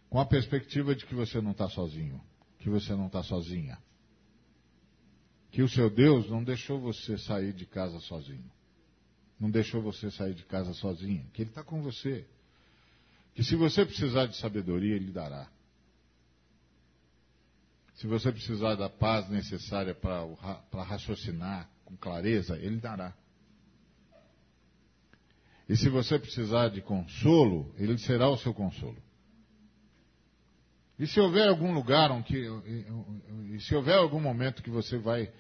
com a perspectiva de que você não está sozinho, que você não está sozinha. Que o seu Deus não deixou você sair de casa sozinho não deixou você sair de casa sozinha, que Ele está com você. Que se você precisar de sabedoria, Ele dará. Se você precisar da paz necessária para raciocinar com clareza, Ele dará. E se você precisar de consolo, Ele será o seu consolo. E se houver algum lugar onde, e se houver algum momento que você vai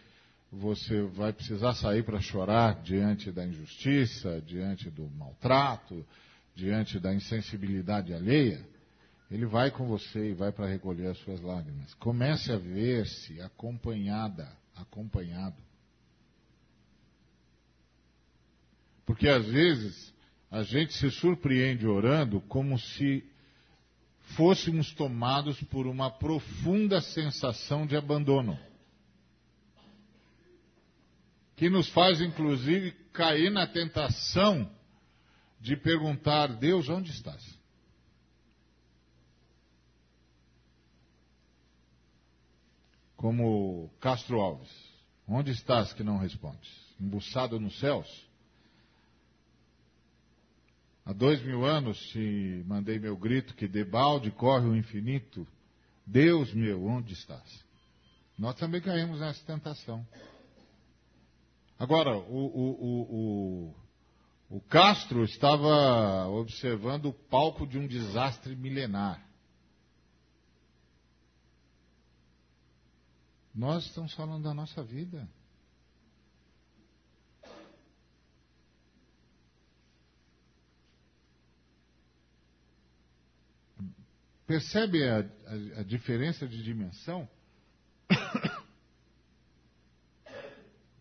você vai precisar sair para chorar diante da injustiça, diante do maltrato, diante da insensibilidade alheia, ele vai com você e vai para recolher as suas lágrimas. Comece a ver-se acompanhada, acompanhado. Porque às vezes a gente se surpreende orando como se fôssemos tomados por uma profunda sensação de abandono que nos faz, inclusive, cair na tentação de perguntar: Deus, onde estás? Como Castro Alves: Onde estás que não respondes? Embuçado nos céus? Há dois mil anos te mandei meu grito que debalde corre o infinito. Deus meu, onde estás? Nós também caímos nessa tentação. Agora, o, o, o, o, Castro estava observando o palco de um desastre milenar. Nós estamos falando da nossa vida. Percebe a, a, a diferença de dimensão?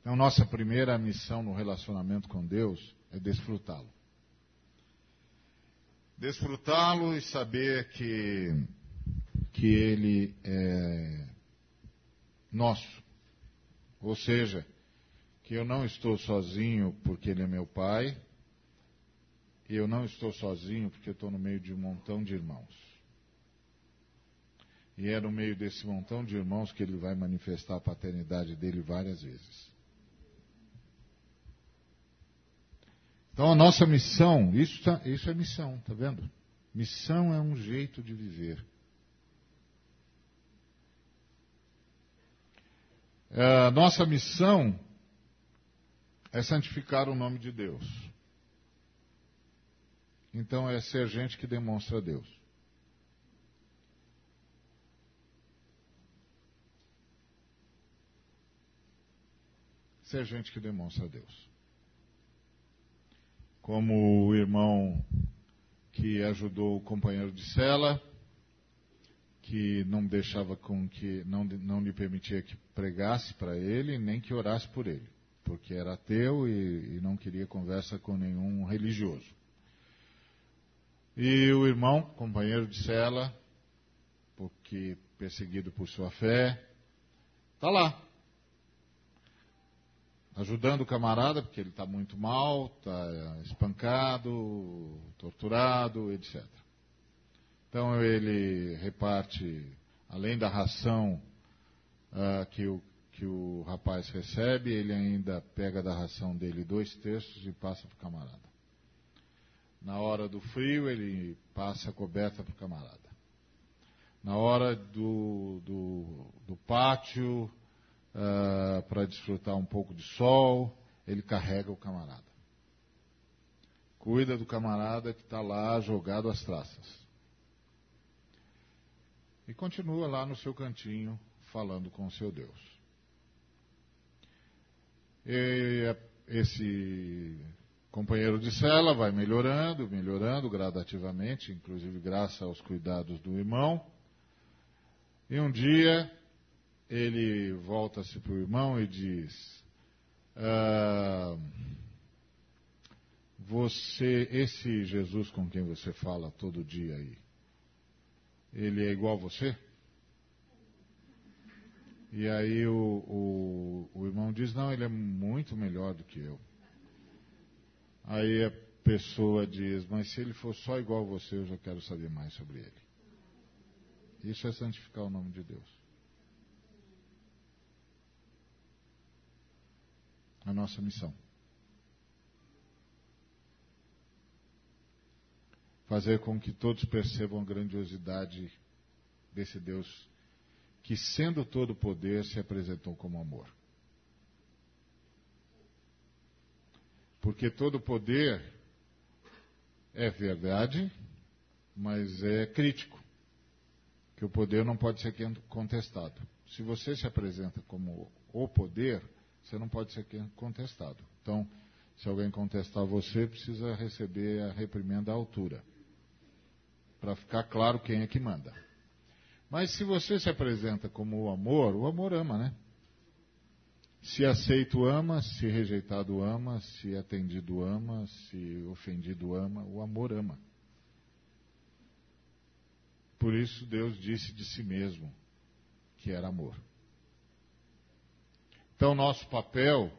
Então, nossa primeira missão no relacionamento com Deus é desfrutá-lo. Desfrutá-lo e saber que, que Ele é nosso. Ou seja, que eu não estou sozinho porque Ele é meu Pai, e eu não estou sozinho porque eu estou no meio de um montão de irmãos. E é no meio desse montão de irmãos que ele vai manifestar a paternidade dele várias vezes. Então a nossa missão, isso, tá, isso é missão, tá vendo? Missão é um jeito de viver. A nossa missão é santificar o nome de Deus. Então é ser gente que demonstra Deus. Ser gente que demonstra Deus como o irmão que ajudou o companheiro de cela, que não deixava com que não, não lhe permitia que pregasse para ele, nem que orasse por ele, porque era ateu e, e não queria conversa com nenhum religioso. E o irmão, companheiro de cela, porque perseguido por sua fé, está lá, ajudando o camarada, porque ele está muito mal, está espancado, torturado, etc. Então ele reparte, além da ração uh, que, o, que o rapaz recebe, ele ainda pega da ração dele dois terços e passa para o camarada. Na hora do frio, ele passa a coberta para o camarada. Na hora do, do, do pátio, uh, para desfrutar um pouco de sol, ele carrega o camarada. Cuida do camarada que está lá jogado às traças. E continua lá no seu cantinho falando com o seu Deus. E esse companheiro de cela vai melhorando, melhorando gradativamente, inclusive graças aos cuidados do irmão. E um dia ele volta-se para o irmão e diz: ah, você, esse Jesus com quem você fala todo dia aí, ele é igual a você? E aí o, o, o, irmão diz, não, ele é muito melhor do que eu. Aí a pessoa diz, mas se ele for só igual a você, eu já quero saber mais sobre ele. Isso é santificar o nome de Deus. A nossa missão. Fazer com que todos percebam a grandiosidade desse Deus que, sendo todo poder, se apresentou como amor. Porque todo poder é verdade, mas é crítico. Que o poder não pode ser contestado. Se você se apresenta como o poder, você não pode ser contestado. Então, se alguém contestar você, precisa receber a reprimenda à altura. Para ficar claro quem é que manda. Mas se você se apresenta como o amor, o amor ama, né? Se aceito ama, se rejeitado ama, se atendido ama, se ofendido ama, o amor ama. Por isso Deus disse de si mesmo que era amor. Então, nosso papel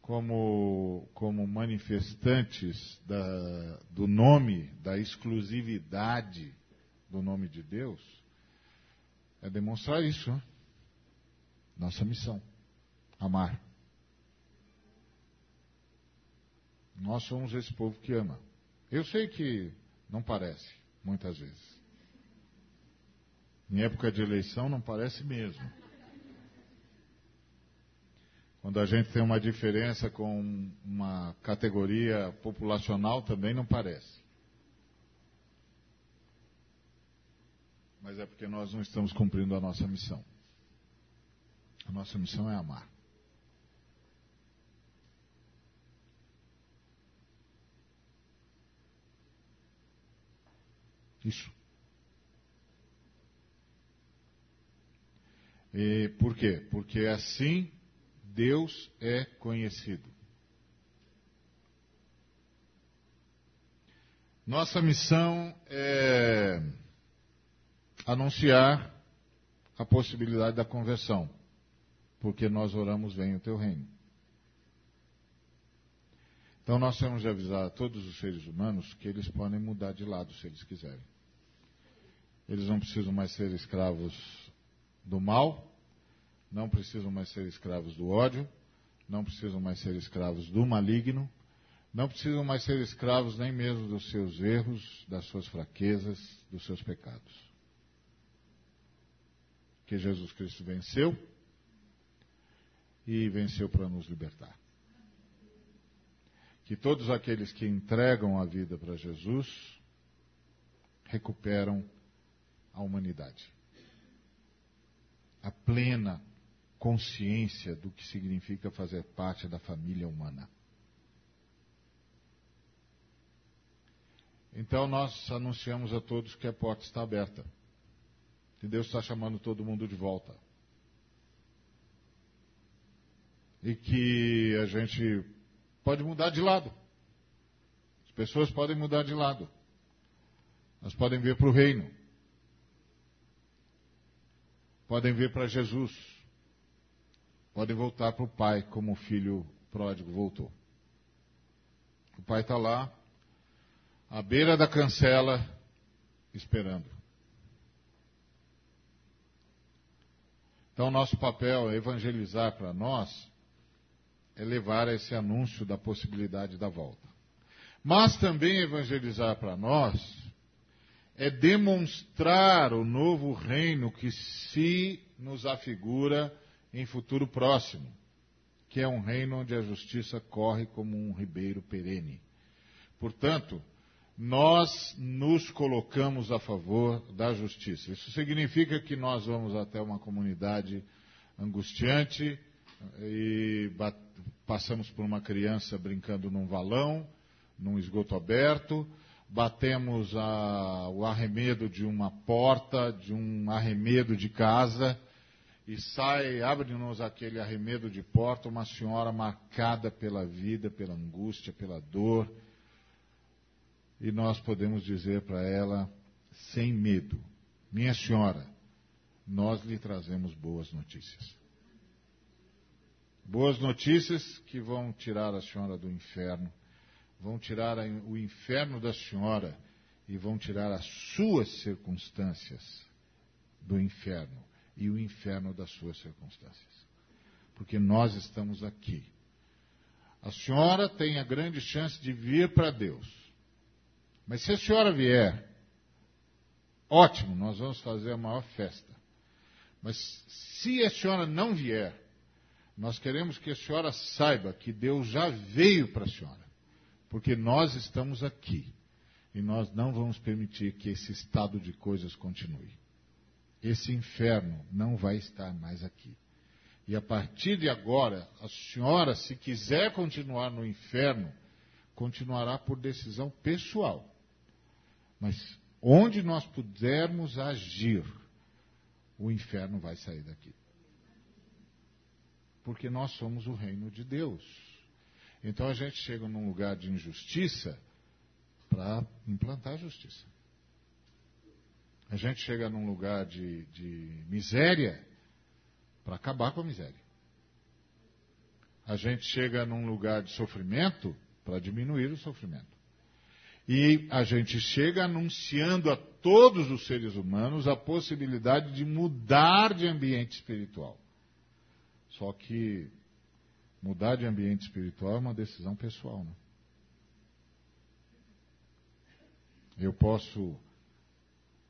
como, como manifestantes da, do nome, da exclusividade do nome de Deus, é demonstrar isso. Né? Nossa missão: amar. Nós somos esse povo que ama. Eu sei que não parece, muitas vezes. Em época de eleição não parece mesmo. Quando a gente tem uma diferença com uma categoria populacional também não parece. mas é porque nós não estamos cumprindo a nossa missão. A nossa missão é amar. Isso. E por quê? Porque assim Deus é conhecido. Nossa missão é anunciar a possibilidade da conversão, porque nós oramos, venha o teu reino. Então nós temos de avisar a todos os seres humanos que eles podem mudar de lado se eles quiserem. Eles não precisam mais ser escravos do mal, não precisam mais ser escravos do ódio, não precisam mais ser escravos do maligno, não precisam mais ser escravos nem mesmo dos seus erros, das suas fraquezas, dos seus pecados que Jesus Cristo venceu e venceu para nos libertar. Que todos aqueles que entregam a vida para Jesus recuperam a humanidade. A plena consciência do que significa fazer parte da família humana. Então nós anunciamos a todos que a porta está aberta que Deus está chamando todo mundo de volta. E que a gente pode mudar de lado. As pessoas podem mudar de lado. Elas podem vir para o reino. Podem vir para Jesus. Podem voltar para o Pai, como o filho pródigo voltou. O Pai está lá, à beira da cancela, esperando. Então, nosso papel é evangelizar para nós, é levar esse anúncio da possibilidade da volta. Mas também evangelizar para nós é demonstrar o novo reino que se nos afigura em futuro próximo, que é um reino onde a justiça corre como um ribeiro perene. Portanto, nós nos colocamos a favor da justiça. Isso significa que nós vamos até uma comunidade angustiante e passamos por uma criança brincando num valão, num esgoto aberto, batemos a, o arremedo de uma porta, de um arremedo de casa, e sai, abre-nos aquele arremedo de porta, uma senhora marcada pela vida, pela angústia, pela dor, e nós podemos dizer para ela, sem medo: Minha senhora, nós lhe trazemos boas notícias. Boas notícias que vão tirar a senhora do inferno, vão tirar o inferno da senhora e vão tirar as suas circunstâncias do inferno e o inferno das suas circunstâncias. Porque nós estamos aqui. A senhora tem a grande chance de vir para Deus. Mas se a senhora vier, ótimo, nós vamos fazer a maior festa. Mas se a senhora não vier, nós queremos que a senhora saiba que Deus já veio para a senhora. Porque nós estamos aqui. E nós não vamos permitir que esse estado de coisas continue. Esse inferno não vai estar mais aqui. E a partir de agora, a senhora, se quiser continuar no inferno, continuará por decisão pessoal. Mas onde nós pudermos agir, o inferno vai sair daqui. Porque nós somos o reino de Deus. Então a gente chega num lugar de injustiça, para implantar justiça. A gente chega num lugar de, de miséria para acabar com a miséria. A gente chega num lugar de sofrimento para diminuir o sofrimento. E a gente chega anunciando a todos os seres humanos a possibilidade de mudar de ambiente espiritual. Só que mudar de ambiente espiritual é uma decisão pessoal, né? Eu posso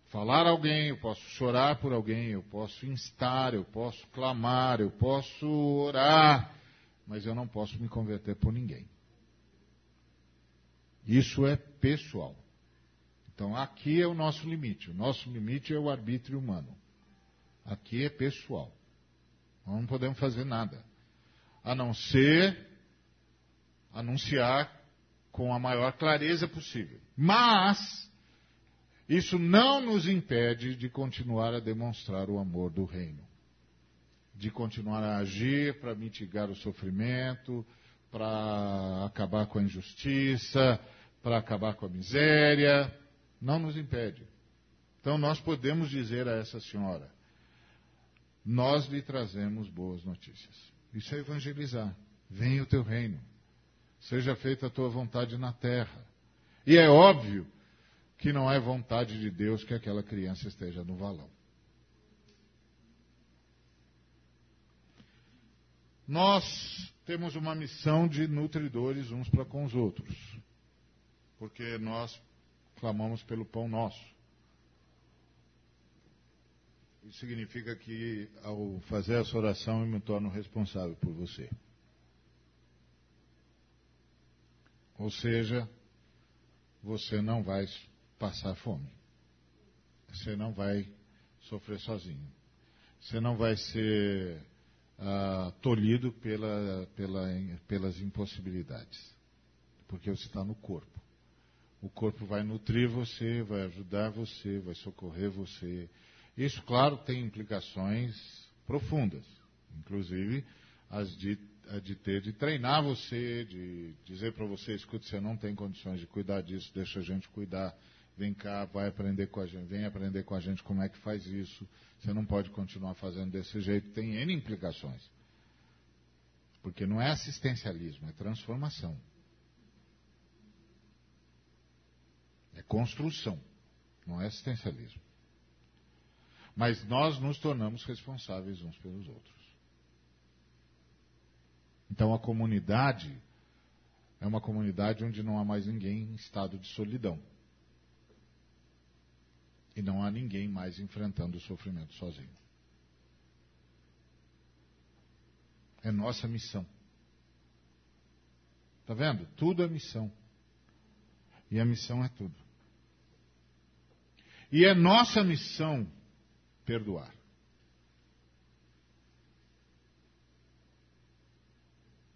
falar a alguém, eu posso chorar por alguém, eu posso instar, eu posso clamar, eu posso orar, mas eu não posso me converter por ninguém. Isso é pessoal. Então aqui é o nosso limite. O nosso limite é o arbítrio humano. Aqui é pessoal. Nós não podemos fazer nada. A não ser anunciar com a maior clareza possível. Mas, isso não nos impede de continuar a demonstrar o amor do reino. De continuar a agir para mitigar o sofrimento, para acabar com a injustiça, para acabar com a miséria. Não nos impede. Então, nós podemos dizer a essa senhora: nós lhe trazemos boas notícias. Isso é evangelizar. Venha o teu reino seja feita a tua vontade na terra. E é óbvio que não é vontade de Deus que aquela criança esteja no valão. Nós temos uma missão de nutridores uns para com os outros, porque nós clamamos pelo pão nosso. Isso significa que, ao fazer essa oração, eu me torno responsável por você. Ou seja, você não vai passar fome. Você não vai sofrer sozinho. Você não vai ser ah, tolhido pela, pela, pelas impossibilidades. Porque você está no corpo. O corpo vai nutrir você, vai ajudar você, vai socorrer você. Isso, claro, tem implicações profundas, inclusive as de de ter, de treinar você, de dizer para você, escute, você não tem condições de cuidar disso, deixa a gente cuidar, vem cá, vai aprender com a gente, vem aprender com a gente como é que faz isso, você não pode continuar fazendo desse jeito, tem N implicações. Porque não é assistencialismo, é transformação. É construção, não é assistencialismo. Mas nós nos tornamos responsáveis uns pelos outros. Então a comunidade é uma comunidade onde não há mais ninguém em estado de solidão. E não há ninguém mais enfrentando o sofrimento sozinho. É nossa missão. Está vendo? Tudo é missão. E a missão é tudo. E é nossa missão perdoar.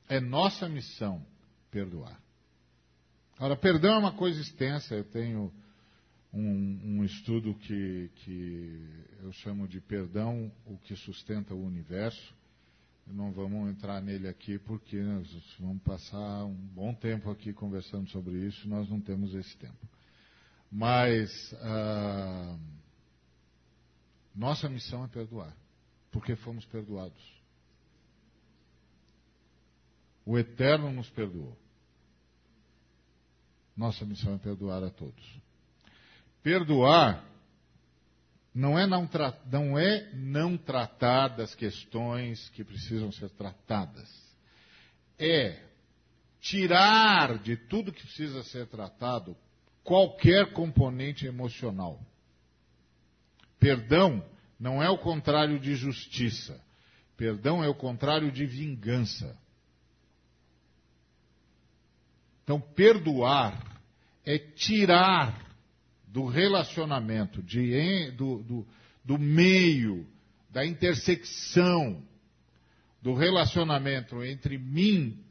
É nossa missão perdoar. Agora, perdão é uma coisa extensa. Eu tenho um, um estudo que, que eu chamo de perdão, o que sustenta o universo. Não vamos entrar nele aqui porque nós vamos passar um bom tempo aqui conversando sobre isso nós não temos esse tempo. Mas ah, nossa missão é perdoar, porque fomos perdoados. O Eterno nos perdoou. Nossa missão é perdoar a todos. Perdoar não é não, não é não tratar das questões que precisam ser tratadas. É tirar de tudo que precisa ser tratado qualquer componente emocional. Perdão não é o contrário de justiça. Perdão é o contrário de vingança. Então, perdoar é tirar do relacionamento, de, do, do, do meio, da intersecção do relacionamento entre mim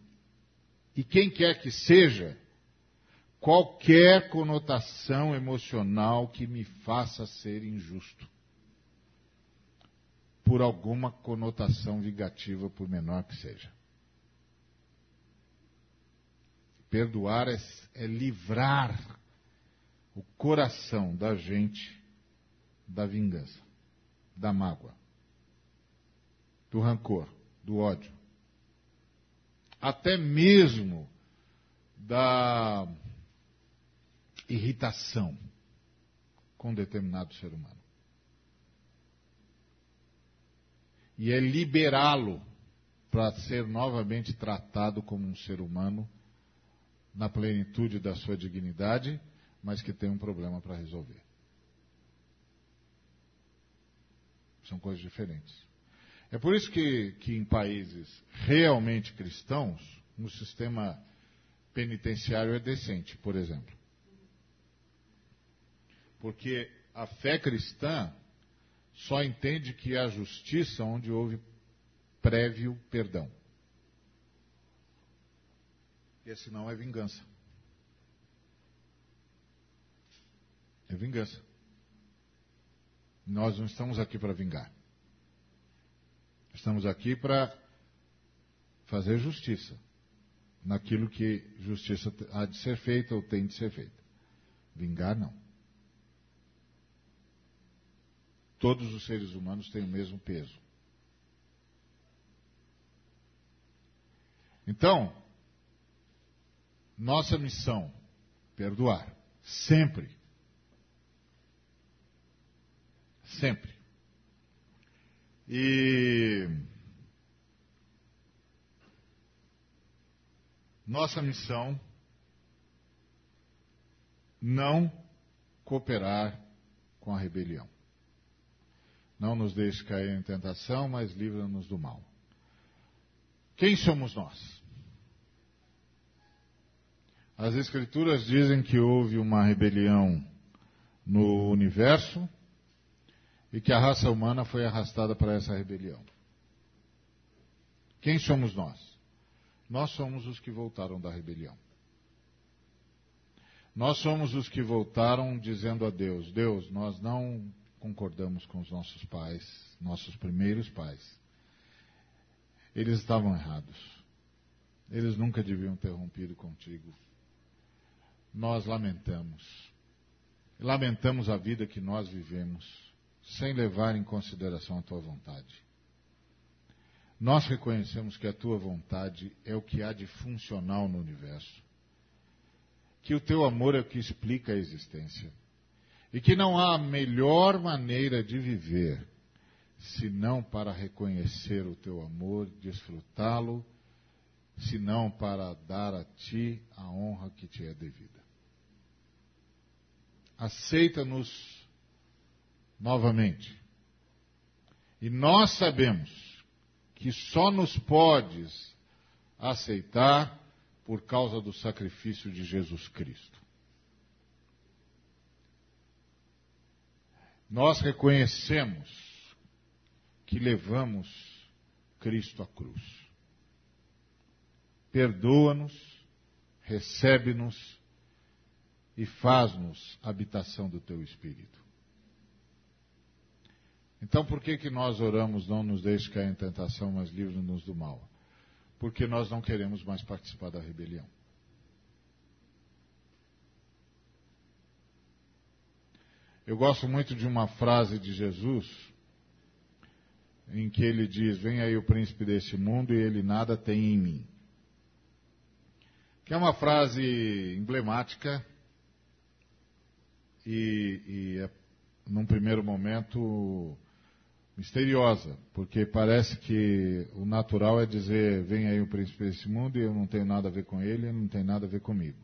e quem quer que seja, qualquer conotação emocional que me faça ser injusto. Por alguma conotação vingativa, por menor que seja. Perdoar é, é livrar o coração da gente da vingança, da mágoa, do rancor, do ódio, até mesmo da irritação com determinado ser humano. E é liberá-lo para ser novamente tratado como um ser humano na plenitude da sua dignidade mas que tem um problema para resolver. São coisas diferentes. É por isso que, que em países realmente cristãos, no sistema penitenciário é decente, por exemplo. Porque a fé cristã só entende que há justiça onde houve prévio perdão. Porque senão é vingança. É vingança. Nós não estamos aqui para vingar. Estamos aqui para fazer justiça naquilo que justiça há de ser feita ou tem de ser feita. Vingar, não. Todos os seres humanos têm o mesmo peso. Então, nossa missão, perdoar, sempre. Sempre. E nossa missão não cooperar com a rebelião. Não nos deixe cair em tentação, mas livra-nos do mal. Quem somos nós? As Escrituras dizem que houve uma rebelião no universo e que a raça humana foi arrastada para essa rebelião. Quem somos nós? Nós somos os que voltaram da rebelião. Nós somos os que voltaram dizendo a Deus: Deus, nós não concordamos com os nossos pais, nossos primeiros pais. Eles estavam errados. Eles nunca deviam ter rompido contigo. Nós lamentamos. Lamentamos a vida que nós vivemos sem levar em consideração a tua vontade. Nós reconhecemos que a tua vontade é o que há de funcional no universo, que o teu amor é o que explica a existência, e que não há melhor maneira de viver senão para reconhecer o teu amor, desfrutá-lo, senão para dar a ti a honra que te é devida. Aceita-nos novamente. E nós sabemos que só nos podes aceitar por causa do sacrifício de Jesus Cristo. Nós reconhecemos que levamos Cristo à cruz. Perdoa-nos, recebe-nos e faz-nos habitação do teu Espírito. Então por que, que nós oramos, não nos deixe cair em tentação, mas livre-nos do mal? Porque nós não queremos mais participar da rebelião. Eu gosto muito de uma frase de Jesus, em que ele diz: Vem aí o príncipe deste mundo e ele nada tem em mim. Que é uma frase emblemática e, e é, num primeiro momento, misteriosa, porque parece que o natural é dizer: Vem aí o príncipe deste mundo e eu não tenho nada a ver com ele, ele não tem nada a ver comigo.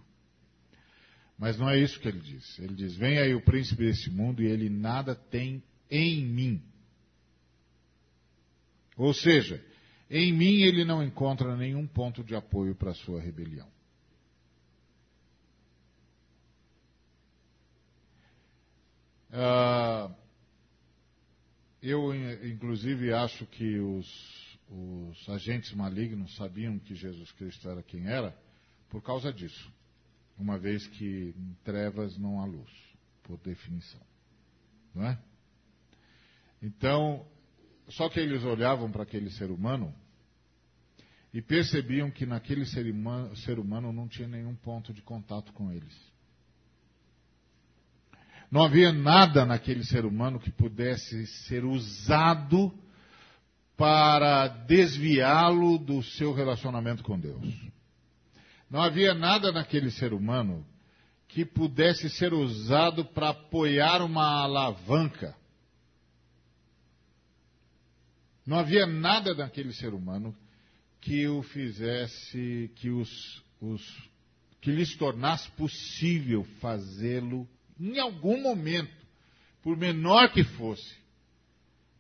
Mas não é isso que ele diz. Ele diz: Vem aí o príncipe desse mundo e ele nada tem em mim. Ou seja, em mim ele não encontra nenhum ponto de apoio para a sua rebelião. Uh, eu, inclusive, acho que os, os agentes malignos sabiam que Jesus Cristo era quem era por causa disso uma vez que em trevas não há luz, por definição. Não é? Então, só que eles olhavam para aquele ser humano e percebiam que naquele ser humano, ser humano não tinha nenhum ponto de contato com eles. Não havia nada naquele ser humano que pudesse ser usado para desviá-lo do seu relacionamento com Deus. Não havia nada naquele ser humano que pudesse ser usado para apoiar uma alavanca. Não havia nada naquele ser humano que o fizesse, que os, os que lhes tornasse possível fazê-lo em algum momento, por menor que fosse,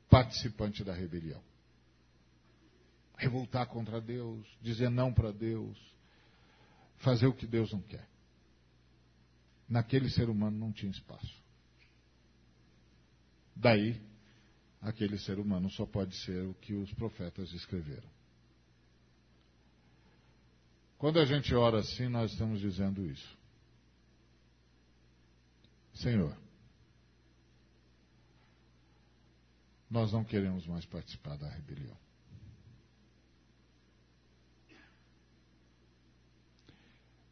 participante da rebelião. Revoltar contra Deus, dizer não para Deus, fazer o que Deus não quer. Naquele ser humano não tinha espaço. Daí, aquele ser humano só pode ser o que os profetas escreveram. Quando a gente ora assim, nós estamos dizendo isso. Senhor, nós não queremos mais participar da rebelião.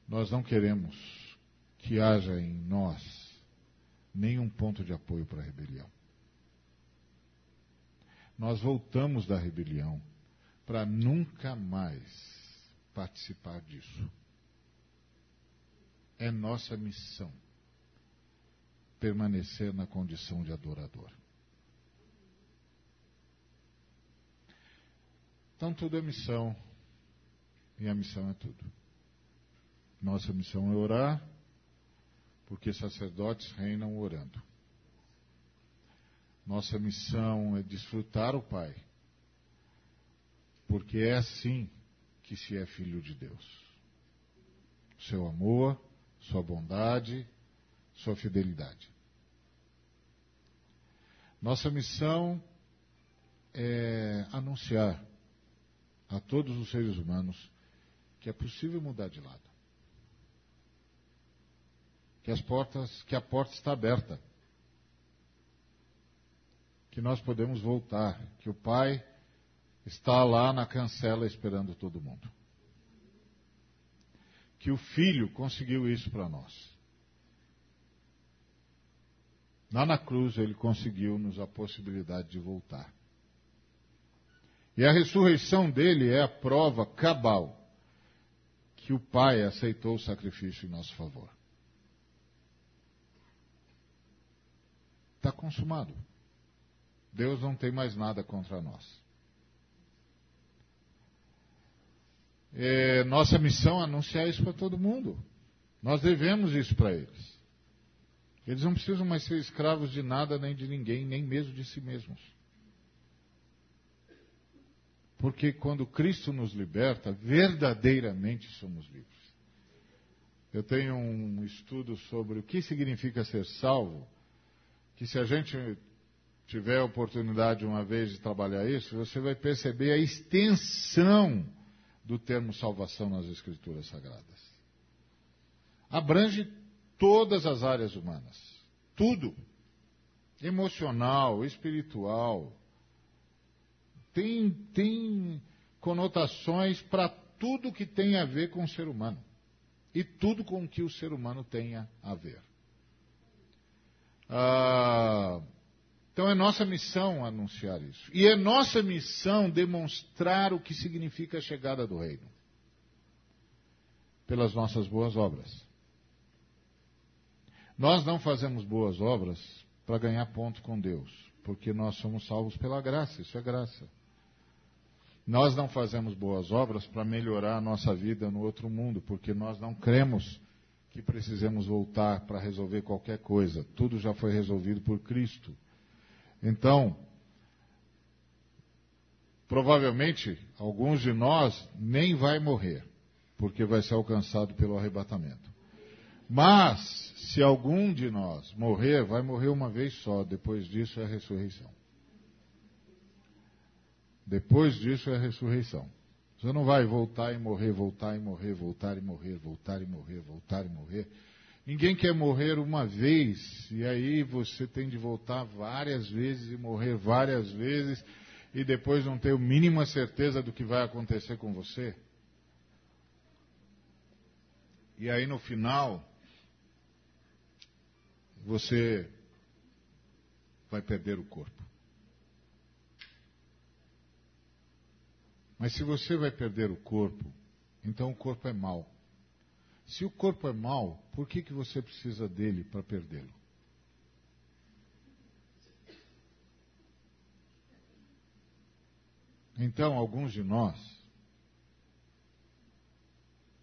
Nós não queremos que haja em nós nenhum ponto de apoio para a rebelião. Nós voltamos da rebelião para nunca mais participar disso. É nossa missão permanecer na condição de adorador. Então tudo é missão, e a missão é tudo. Nossa missão é orar, porque sacerdotes reinam orando. Nossa missão é desfrutar o Pai, porque é assim que se é filho de Deus. Seu amor, sua bondade, sua fidelidade. Nossa missão é anunciar a todos os seres humanos que é possível mudar de lado que as portas, que a porta está aberta. Que nós podemos voltar, que o Pai está lá na cancela esperando todo mundo. Que o Filho conseguiu isso para nós. Lá na cruz ele conseguiu-nos a possibilidade de voltar. E a ressurreição dele é a prova cabal que o Pai aceitou o sacrifício em nosso favor. Está consumado. Deus não tem mais nada contra nós. É, nossa missão é anunciar isso para todo mundo. Nós devemos isso para eles. Eles não precisam mais ser escravos de nada, nem de ninguém, nem mesmo de si mesmos. Porque quando Cristo nos liberta, verdadeiramente somos livres. Eu tenho um estudo sobre o que significa ser salvo que se a gente tiver a oportunidade uma vez de trabalhar isso, você vai perceber a extensão do termo salvação nas Escrituras Sagradas. Abrange todas as áreas humanas. Tudo. Emocional, espiritual. Tem, tem conotações para tudo que tem a ver com o ser humano. E tudo com que o ser humano tenha a ver. Ah, então é nossa missão anunciar isso. E é nossa missão demonstrar o que significa a chegada do reino. Pelas nossas boas obras. Nós não fazemos boas obras para ganhar ponto com Deus, porque nós somos salvos pela graça, isso é graça. Nós não fazemos boas obras para melhorar a nossa vida no outro mundo, porque nós não cremos que precisemos voltar para resolver qualquer coisa. Tudo já foi resolvido por Cristo. Então, provavelmente, alguns de nós nem vai morrer, porque vai ser alcançado pelo arrebatamento. Mas, se algum de nós morrer, vai morrer uma vez só, depois disso é a ressurreição. Depois disso é a ressurreição. Você não vai voltar e morrer, voltar e morrer, voltar e morrer, voltar e morrer, voltar e morrer. Ninguém quer morrer uma vez, e aí você tem de voltar várias vezes e morrer várias vezes, e depois não ter a mínima certeza do que vai acontecer com você. E aí no final, você vai perder o corpo. Mas se você vai perder o corpo, então o corpo é mau. Se o corpo é mau, por que, que você precisa dele para perdê-lo? Então, alguns de nós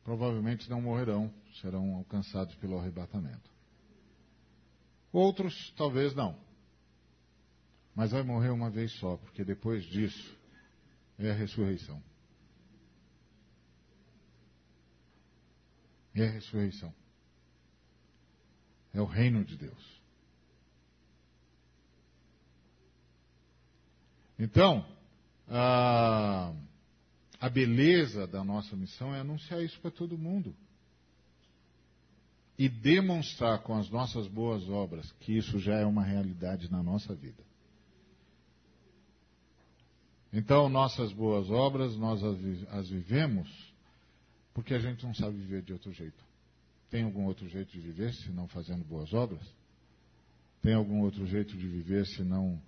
provavelmente não morrerão, serão alcançados pelo arrebatamento. Outros, talvez não. Mas vai morrer uma vez só, porque depois disso é a ressurreição. É a ressurreição. É o reino de Deus. Então, a, a beleza da nossa missão é anunciar isso para todo mundo. E demonstrar com as nossas boas obras que isso já é uma realidade na nossa vida. Então, nossas boas obras, nós as vivemos porque a gente não sabe viver de outro jeito. Tem algum outro jeito de viver se não fazendo boas obras? Tem algum outro jeito de viver se não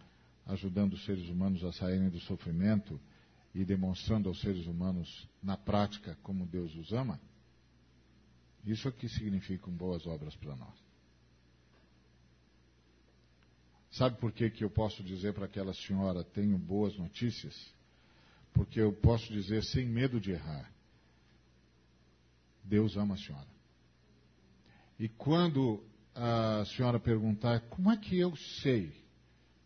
ajudando os seres humanos a saírem do sofrimento e demonstrando aos seres humanos na prática como Deus os ama? Isso o que significam boas obras para nós. Sabe por que, que eu posso dizer para aquela senhora: tenho boas notícias? Porque eu posso dizer sem medo de errar: Deus ama a senhora. E quando a senhora perguntar como é que eu sei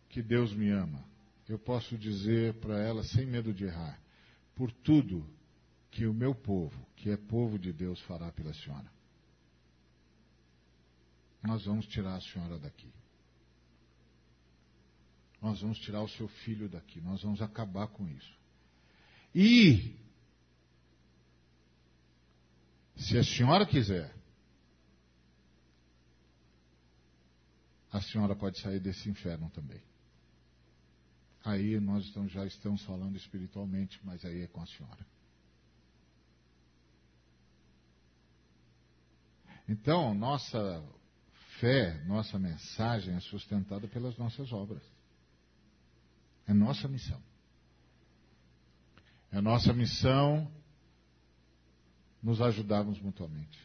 que Deus me ama, eu posso dizer para ela sem medo de errar: por tudo que o meu povo, que é povo de Deus, fará pela senhora. Nós vamos tirar a senhora daqui. Nós vamos tirar o seu filho daqui, nós vamos acabar com isso. E, se a senhora quiser, a senhora pode sair desse inferno também. Aí nós já estamos falando espiritualmente, mas aí é com a senhora. Então, nossa fé, nossa mensagem é sustentada pelas nossas obras. É nossa missão. É nossa missão nos ajudarmos mutuamente.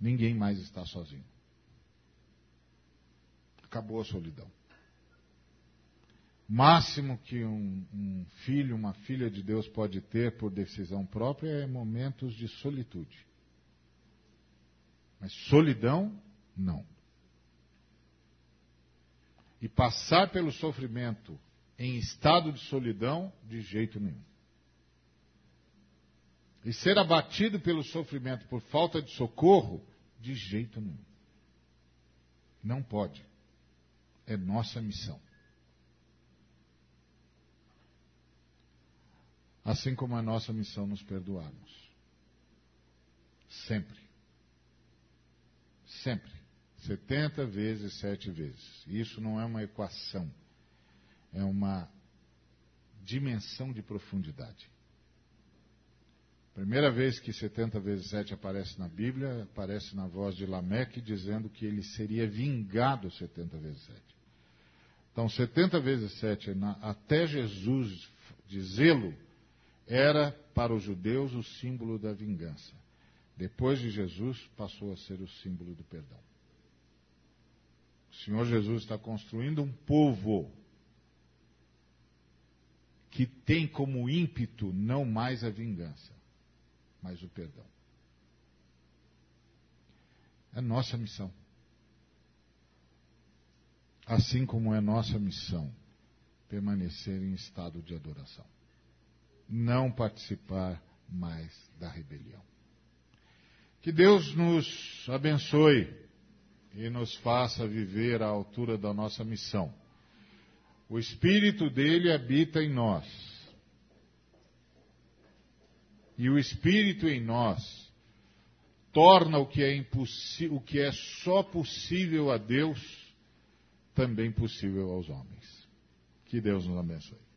Ninguém mais está sozinho. Acabou a solidão. Máximo que um, um, filho, uma filha de Deus pode ter por decisão própria é momentos de solitude. Mas solidão, não e passar pelo sofrimento em estado de solidão, de jeito nenhum. E ser abatido pelo sofrimento por falta de socorro, de jeito nenhum. Não pode. É nossa missão. Assim como é nossa missão nos perdoarmos. Sempre. Sempre. 70 vezes 7 vezes. Isso não é uma equação, é uma dimensão de profundidade. Primeira vez que 70 vezes 7 aparece na Bíblia, aparece na voz de Lameque dizendo que ele seria vingado 70 vezes 7. Então, 70 vezes 7, até Jesus dizê-lo, era para os judeus o símbolo da vingança. Depois de Jesus, passou a ser o símbolo do perdão. O Senhor Jesus está construindo um povo que tem como ímpeto não mais a vingança, mas o perdão. É nossa missão. Assim como é nossa missão permanecer em estado de adoração. Não participar mais da rebelião. Que Deus nos abençoe e nos faça viver à altura da nossa missão. O Espírito dele habita em nós. E o Espírito em nós torna o que é, o que é só possível a Deus também possível aos homens. Que Deus nos abençoe.